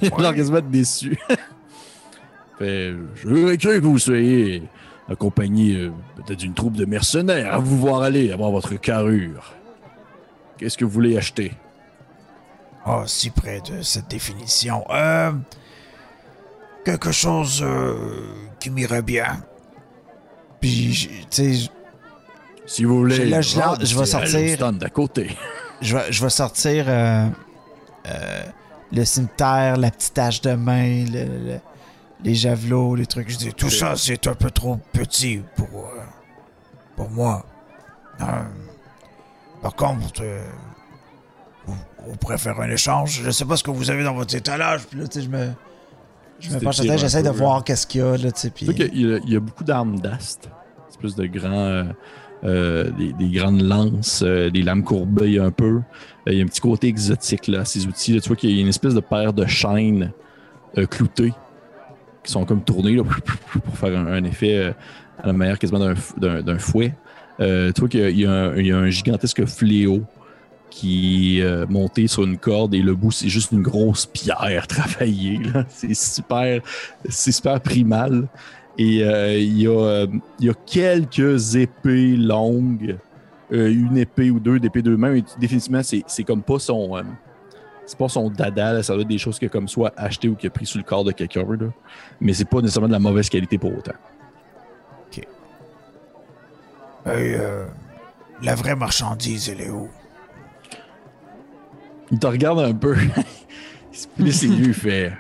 Il a l'air quasiment déçu. fait, j'aurais cru que vous soyez accompagné euh, peut-être d'une troupe de mercenaires à vous voir aller, avoir votre carrure. Qu'est-ce que vous voulez acheter? Oh, si près de cette définition. Euh, quelque chose euh, qui m'irait bien. Puis, tu sais, Si vous voulez. Je- là, je lance- vendre, je vais sortir. Lumsden d'à côté. (laughs) je vais, je vais sortir euh, euh, le cimetière, la petite hache de main, le- le- les javelots, les trucs. Je dis, tout ça, c'est un peu trop petit pour, euh, pour moi. Par contre, euh, vous- on pourrait faire un échange? Je sais pas ce que vous avez dans votre étalage. Puis là, tu sais, je me, je me penche un j'essaie de voir qu'est-ce qu'il y a, là, qu'il y a- il y a beaucoup d'armes d'ast. Espèce de grands. euh, euh, des, des grandes lances, euh, des lames courbées un peu. Euh, il y a un petit côté exotique là, à ces outils. Là. Tu vois qu'il y a une espèce de paire de chaînes cloutées qui sont comme tournées là, pour faire un, un effet à la manière quasiment d'un fouet. Tu vois qu'il il il y a un gigantesque fléau qui est euh, monté sur une corde et le bout c'est juste une grosse pierre (laughs) travaillée. C'est super, super primal. Et euh, il, y a, euh, il y a quelques épées longues, une épée ou deux d'épée de main, définitivement, c'est, comme pas son. c'est pas son dada, ça doit être des choses a comme soit acheté ou qu'il a pris sous le corps de quelqu'un. Mais c'est pas nécessairement de la mauvaise qualité pour autant. Hey, euh, la vraie marchandise, elle est où? Il te regarde un peu. (laughs) il se yeux, il fait.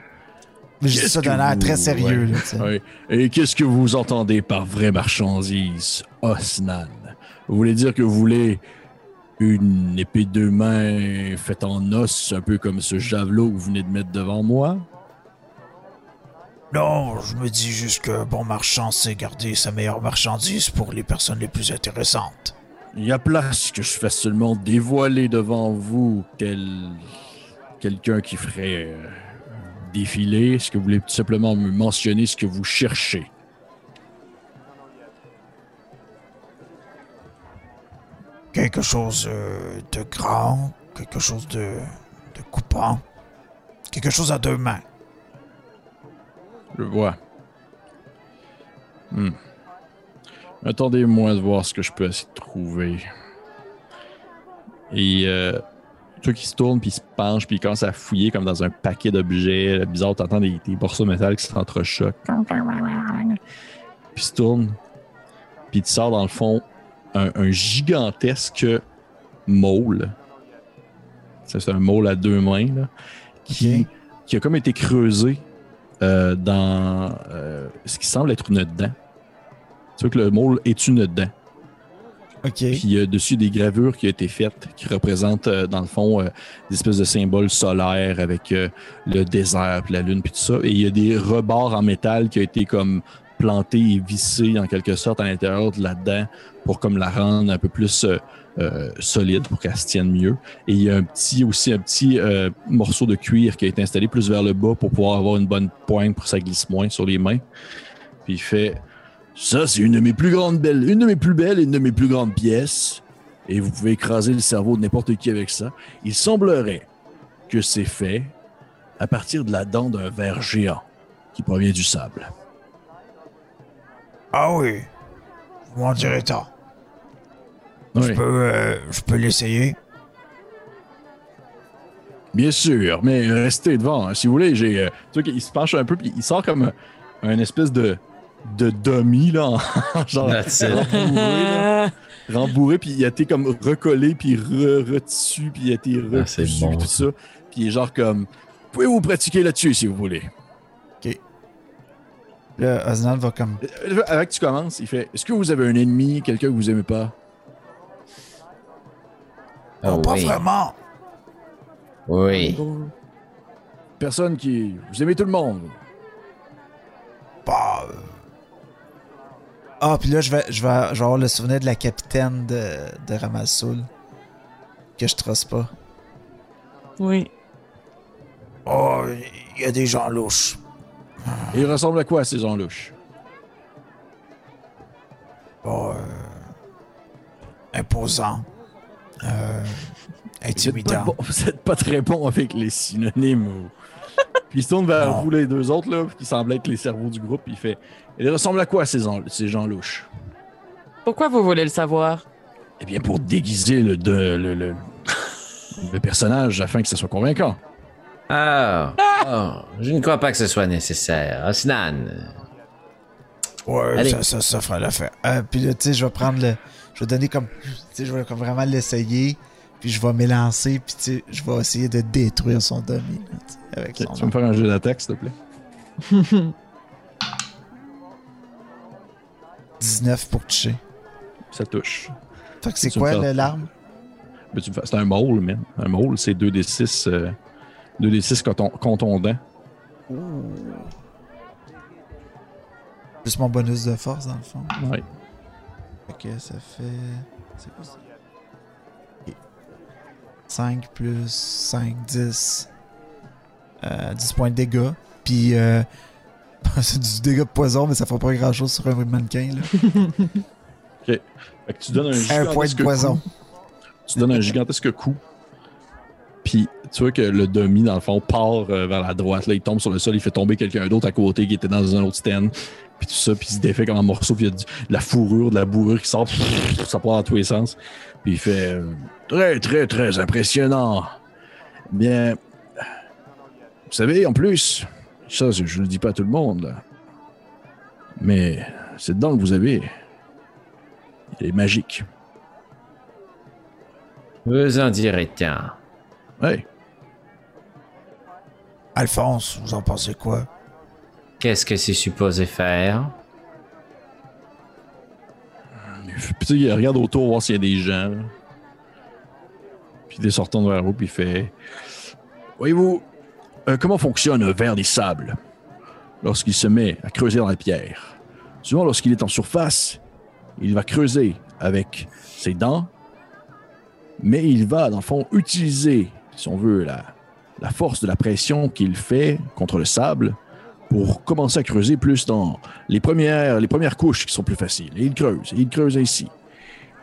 Je dis Qu'est-ce ça d'un air très sérieux, ouais. là, tu sais. Ouais. Et qu'est-ce que vous entendez par vraie marchandise, Osnan? Vous voulez dire que vous voulez une épée de main faite en os, un peu comme ce javelot que vous venez de mettre devant moi? Non, je me dis juste que bon marchand sait garder sa meilleure marchandise pour les personnes les plus intéressantes. Il y a place que je fasse seulement dévoiler devant vous tel quelqu'un qui ferait euh, défiler. Est-ce que vous voulez tout simplement me mentionner ce que vous cherchez? Quelque chose euh, de grand, quelque chose de, de coupant, quelque chose à deux mains. Je vois. Hmm. Attendez-moi de voir ce que je peux essayer de trouver. Et euh, toi qui se tourne, puis il se penche, puis il commence à fouiller comme dans un paquet d'objets là, bizarres. T'entends des, des morceaux de métal qui s'entrechoquent. Puis il se tourne, puis il te sort dans le fond un, un gigantesque môle. Ça, C'est un môle à deux mains, là, qui, qui a comme été creusé euh, dans euh, ce qui semble être une dent. Tu vois que le môle est une dent. OK. Puis il y a dessus des gravures qui ont été faites qui représentent, euh, dans le fond, euh, des espèces de symboles solaires avec euh, le désert, puis la lune, puis tout ça. Et il y a des rebords en métal qui ont été comme implantée et vissée en quelque sorte à l'intérieur de là-dedans pour comme la rendre un peu plus solide pour qu'elle se tienne mieux. Et il y a un petit aussi un petit morceau de cuir qui a été installé plus vers le bas pour pouvoir avoir une bonne pointe pour que ça glisse moins sur les mains. Puis il fait ça, c'est une de mes plus grandes belles, une de mes plus belles et une de mes plus grandes pièces. Et vous pouvez écraser le cerveau de n'importe qui avec ça. Il semblerait que c'est fait à partir de la dent d'un ver géant qui provient du sable. Ah oui. Vous m'en direz tant. Je peux, euh, je peux l'essayer. bien sûr, mais restez devant. hein. Si vous voulez, j'ai. euh, tu vois qu'il se penche un peu, puis il sort comme un, un espèce de, de dummy, là, (laughs) en- genre rembourré, là. (laughs) rembourré, puis il a été comme recollé, puis re- retissu, puis il a été Ah, c'est recousu, bon, tout ça. ça. Puis il est genre comme. Pouvez-vous pratiquer là-dessus si vous voulez? Là, Osnan va comme. Euh, Avec que tu commences, il fait Est-ce que vous avez un ennemi, quelqu'un que vous aimez pas? Oh, pas oui. vraiment. Oui. Personne qui. Vous aimez tout le monde. Bah. Ah, puis là, je vais, je, vais, je vais avoir le souvenir de la capitaine de, de Ramassoul. Que je trosse pas. Oui. Oh, il y a des gens louches. Et il ressemble à quoi, ces gens louches? Oh, euh, imposant. Euh, Vous êtes, pas intimidant. bon- vous êtes pas très bon avec les synonymes. ou- (laughs) Puis il se tourne vers Non. vous, les deux autres, là, qui semblent être les cerveaux du groupe. puis Il fait Il ressemble à quoi, ces, gens- ces gens louches? Pourquoi vous voulez le savoir? Eh bien, pour déguiser le, de- le, le, le personnage afin que ça soit convaincant. Ah. Oh, je ne crois pas que ce soit nécessaire. Osnan. Ouais, Allez. ça, ça, ça fera l'affaire. Euh, puis là, tu sais, je vais prendre le. Je vais donner comme. Tu sais, je vais comme vraiment l'essayer. Puis je vais m'élancer. Puis tu sais, je vais essayer de détruire son là, tu sais, avec Ok, son tu vas me faire un jeu d'attaque, s'il te plaît? (laughs) 19 pour toucher. Ça touche. Fait que c'est quoi l'arme? Fais- C'est un mole, man. Un mole, c'est 2d6 euh, 2d6 coton- contondant. Plus mon bonus de force, dans le fond. Fait que ça fait. C'est quoi ça? Ok. 5 plus 5, 10. Euh, 10 points de dégâts. Puis. Euh, (laughs) c'est du dégât de poison, mais ça fera pas grand chose sur un mannequin. Là. (laughs) Fait que tu donnes un Un point de poison. coup. Tu donnes un gigantesque coup. Puis tu vois que le demi, dans le fond, part euh, vers la droite. Là, il tombe sur le sol, il fait tomber quelqu'un d'autre à côté qui était dans un autre stand. Puis tout ça, puis il se défait comme un morceau. Puis il y a du- de la fourrure, de la bourrure qui sort. Ça part dans tous les sens. Puis il fait euh, très, très, très impressionnant. Bien, vous savez, en plus, ça, je ne le dis pas à tout le monde. là. Mais cette dent que vous avez, elle est magique. Vous en direz tant. Ouais. Alphonse, vous en pensez quoi? Qu'est-ce que c'est supposé faire? Puis il regarde autour voir s'il y a des gens. là. Puis il se retourne vers vous, puis il fait Voyez-vous, euh, comment fonctionne un ver des sables lorsqu'il se met à creuser dans la pierre? Souvent, lorsqu'il est en surface, il va creuser avec ses dents, mais il va, dans le fond, utiliser, si on veut, la, force de la pression qu'il fait contre le sable pour commencer à creuser plus dans les premières, les premières couches qui sont plus faciles. Et il creuse, et il creuse ainsi.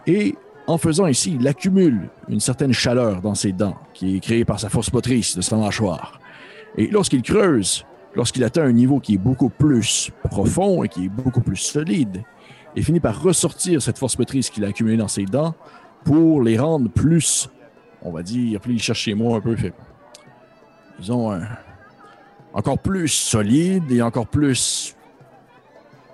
Et en faisant ainsi, il accumule une certaine chaleur dans ses dents, qui est créée par sa force motrice de sa mâchoire. Et lorsqu'il creuse, lorsqu'il atteint un niveau qui est beaucoup plus profond et qui est beaucoup plus solide, il finit par ressortir cette force motrice qu'il a accumulée dans ses dents pour les rendre plus, on va dire, puis il cherche chez moi un peu, fait, disons, un- encore plus solide et encore plus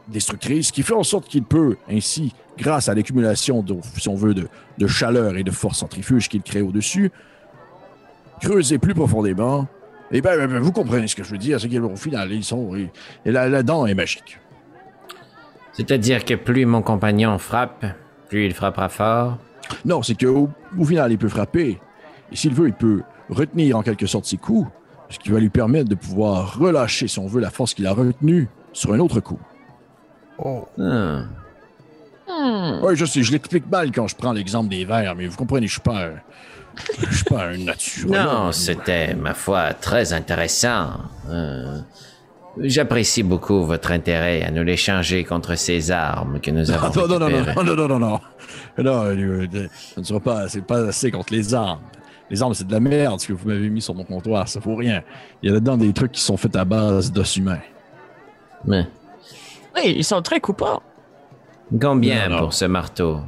destructrice, qui fait en sorte qu'il peut ainsi, grâce à l'accumulation, si on veut, de chaleur et de force centrifuge qu'il crée au-dessus, creuser plus profondément. Et ben, ben, ben, vous comprenez ce que je veux dire, c'est qu'au final, ils sont, et, et la, la dent est magique. C'est-à-dire que plus mon compagnon frappe, plus il frappera fort. Non, c'est qu'au au final, il peut frapper. Et s'il veut, il peut retenir en quelque sorte ses coups, ce qui va lui permettre de pouvoir relâcher, si on veut, la force qu'il a retenue sur un autre coup. Oh. Ah. Hmm. Oui, je sais, je l'explique mal quand je prends l'exemple des vers, mais vous comprenez, je suis pas je suis pas un naturel. Non, c'était, ma foi, très intéressant. Euh, J'apprécie beaucoup votre intérêt à nous l'échanger contre ces armes que nous (laughs) avons Non, non, non, non, récupérées. non, non, non, non, non. Non, euh, euh, ça ne sera pas, c'est pas assez contre les armes. Les armes, c'est de la merde, ce que vous m'avez mis sur mon comptoir, ça vaut rien. Il y a là-dedans des trucs qui sont faits à base d'os humains. Mais Oui, ils sont très coupables. combien Non, non. pour ce marteau?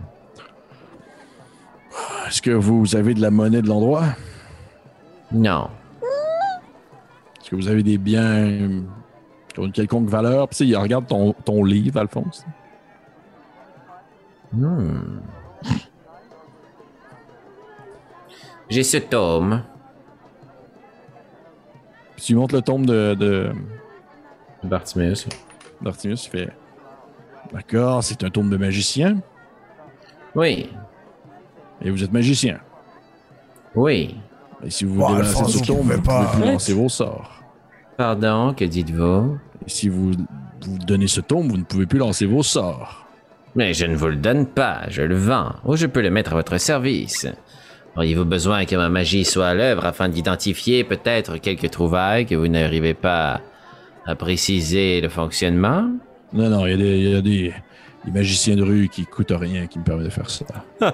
Est-ce que vous avez de la monnaie de l'endroit? Non. Est-ce que vous avez des biens euh, qui ont une quelconque valeur? Puis, il regarde ton, ton livre, Alphonse. Hmm. J'ai ce tome. Puis, tu montres le tombe de, de Bartimeus. d'Artemis, il fait D'accord, c'est un tombe de magicien. Oui, Et vous êtes magicien. oui. Et si vous vous Bon, débarrassez de tombe, vous pas- pouvez plus lancer vos sorts. Pardon, que dites-vous? Et si vous, vous donnez ce tombe, vous ne pouvez plus lancer vos sorts. Mais je ne vous le donne pas, je le vends, ou je peux le mettre à votre service. Auriez-vous besoin que ma magie soit à l'œuvre afin d'identifier peut-être quelques trouvailles que vous n'arrivez pas à préciser le fonctionnement? Non, non, il y a des, il y a des, des magiciens de rue qui coûtent rien qui me permettent de faire ça. (laughs)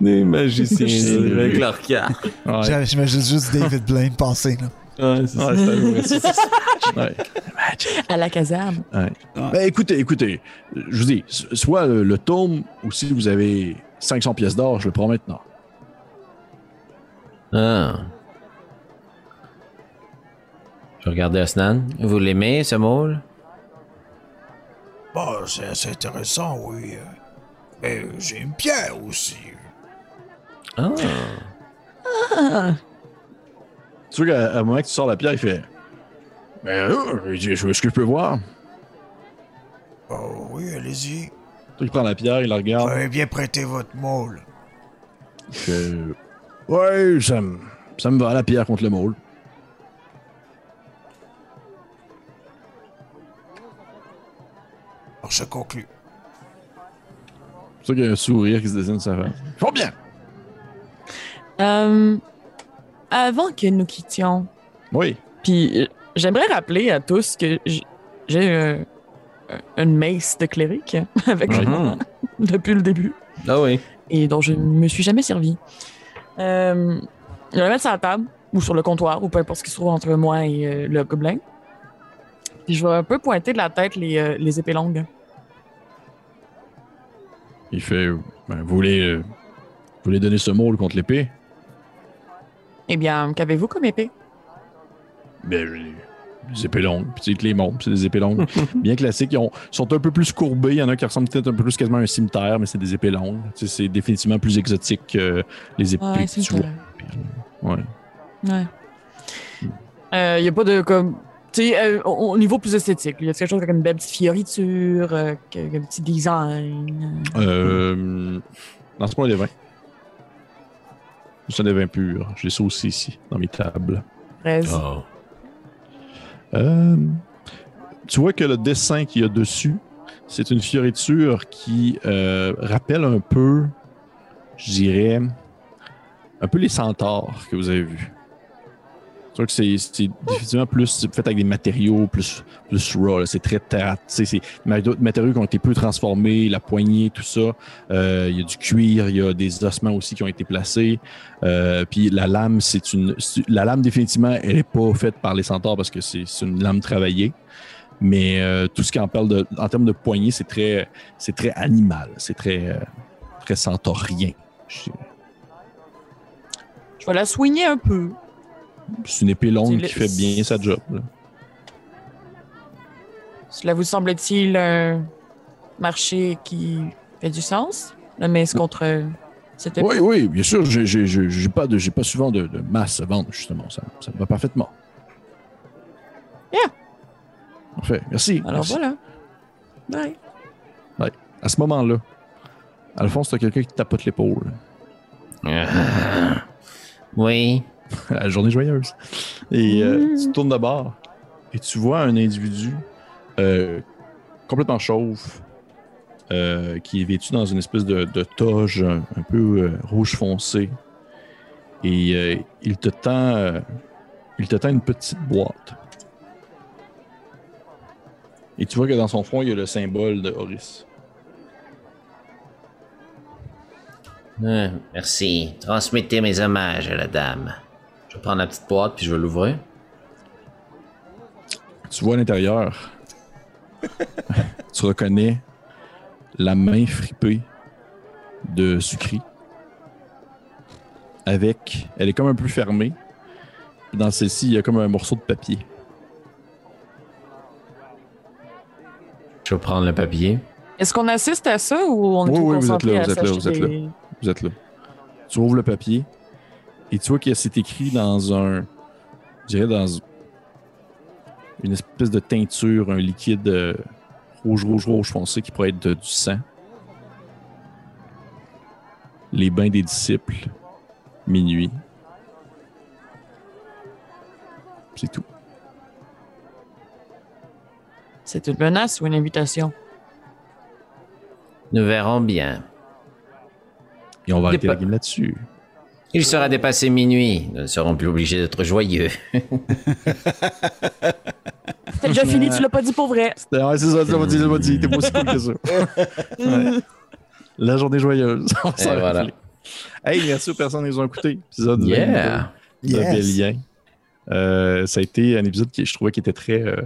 Des magiciens de- avec leur carte. Ouais. J'a- J'imagine juste David Blaine passer, là. Ouais, c'est ça, près ça. (laughs) Ouais. À la caserne. Ouais. Ben, écoutez, écoutez, je vous dis, so- soit le, le tome, ou si vous avez 500 pièces d'or, je le prends maintenant. Ah. Je regardais Osnan. Vous l'aimez, ce môle Bon, c'est assez intéressant, oui. Mais j'ai une pierre aussi. Ah. Tu vois qu'à à un moment que tu sors la pierre, il fait Ben, euh, il dit, est-ce que je peux voir Oh oui, allez-y. Il prend la pierre, il la Vous regarde. avez bien prêté votre môle. Fait Ouais, ça me, ça me va, la pierre contre le môle. Alors, je conclue. C'est ça qu'il y a un sourire qui se dessine sur sa face. Font bien Euh, avant que nous quittions, Oui. puis euh, j'aimerais rappeler à tous que j'ai euh, une mace de cléric (laughs) avec moi (laughs) depuis le début Ah oui. et dont je ne me suis jamais servi. Euh, je vais la mettre sur la table ou sur le comptoir ou peu importe ce qui se trouve entre moi et euh, le gobelin. Puis je vais un peu pointer de la tête les, euh, les épées longues. Il fait ben, vous, voulez, euh, vous voulez donner ce môle contre l'épée? Eh bien, qu'avez-vous comme épée? Ben, j'ai des épées longues. Puis que les montres, c'est des épées longues. (laughs) bien classiques. Ils ont- sont un peu plus courbés. Il y en a qui ressemblent peut-être un peu plus quasiment à un cimetière, mais c'est des épées longues. Tu sais, c'est définitivement plus exotique que les épées Ouais, que c'est tu vois. Ouais. Ouais. Il n'y a pas de comme. Tu sais, euh, au, au niveau plus esthétique, il y a quelque chose avec une belle petite fioriture, euh, un petit design. Euh, pas des vins. C'est des vins purs. Je les sauce ici, dans mes tables. fraise. Oh. Euh, tu vois que le dessin qu'il y a dessus, c'est une fioriture qui euh, rappelle un peu, je dirais, un peu les centaures que vous avez vus. Vois que c'est définitivement plus fait avec des matériaux plus, plus raw. C'est très terre. C'est des matériaux qui ont été peu transformés, la poignée, tout ça. Euh, Il y a du cuir, il y a des ossements aussi qui ont été placés. Euh, puis la lame, c'est une. La lame, définitivement, elle n'est pas faite par les centaures parce que c'est une lame travaillée. Mais euh, tout ce qui en parle de, en termes de poignée, c'est très, c'est très animal. C'est très, centaurien. Je vais la soigner un peu. C'est une épée longue qui fait bien sa job. là. Cela vous semble-t-il un marché qui fait du sens? La mace contre euh, cette épée? Oui, oui, bien sûr. J'ai, pas, de, j'ai pas souvent de, de masse à vendre, justement. Ça, ça me va parfaitement. Yeah. Parfait. Merci. Alors merci. voilà. Bye. À ce moment-là, Alphonse, t'as quelqu'un qui te tapote l'épaule. Ah. (laughs) Oui. (laughs) La journée joyeuse. Et euh, Mm. tu te tournes de bord et tu vois un individu euh, complètement chauve, euh, qui est vêtu dans une espèce de, de toge un, un peu euh, rouge foncé. Et euh, il te tend, euh, il te tend une petite boîte. Et tu vois que dans son front, il y a le symbole de Horus. Ah, merci. Transmettez mes hommages à la dame. Je vais prendre la petite boîte puis je vais l'ouvrir. Tu vois à l'intérieur, tu reconnais la main fripée de Sucri. Avec, elle est comme un peu fermée. Dans celle-ci, il y a comme un morceau de papier. Je vais prendre le papier. Est-ce qu'on assiste à ça ou on est Oui, oui, vous êtes là, à vous êtes là, vous êtes là. Vous êtes là. Tu ouvres le papier et tu vois que c'est écrit dans un, je dirais dans une espèce de teinture, un liquide euh, rouge, rouge, rouge foncé qui pourrait être de- du sang. Les bains des disciples, minuit. C'est tout. C'est une menace ou une invitation? Nous verrons bien. Et on va arrêter la game là-dessus. Il sera dépassé minuit. Nous ne serons plus obligés d'être joyeux. T'as déjà fini, tu l'as pas dit pour vrai. C'était- Ouais, c'est ça, tu l'as pas dit, tu l'as pas dit. T'es pas aussi cool que ça. (laughs) Ouais. La journée joyeuse. (laughs) On va Et voilà. Hey, merci aux personnes qui nous ont écoutés. Épisode Yeah. 22 de Yes. Bélien. Euh, ça a été un épisode qui je trouvais qui était très. euh,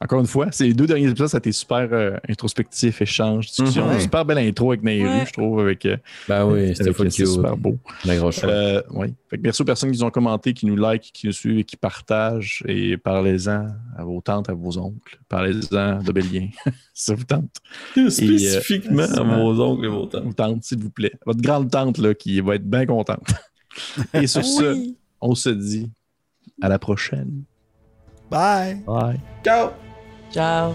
encore une fois, ces deux derniers épisodes, ça a été super euh, introspectif, échange, discussion. Mhm. Super belle intro avec Nairu, Ouais. je trouve, avec. euh, Ben oui, c'était super beau. La grosse chose. Euh, oui. Fait que merci aux personnes qui nous ont commenté, qui nous like, qui nous suivent et qui partagent. Et parlez-en à vos tantes, à vos oncles. Parlez-en de Bélien. si ça vous tente. Spécifiquement euh, à vos oncles et vos tantes. Vos tantes, s'il vous plaît. Votre grande tante, là, qui va être bien contente. (laughs) et sur ce, Oui. on se dit à la prochaine. Bye. Bye. Ciao! Ciao.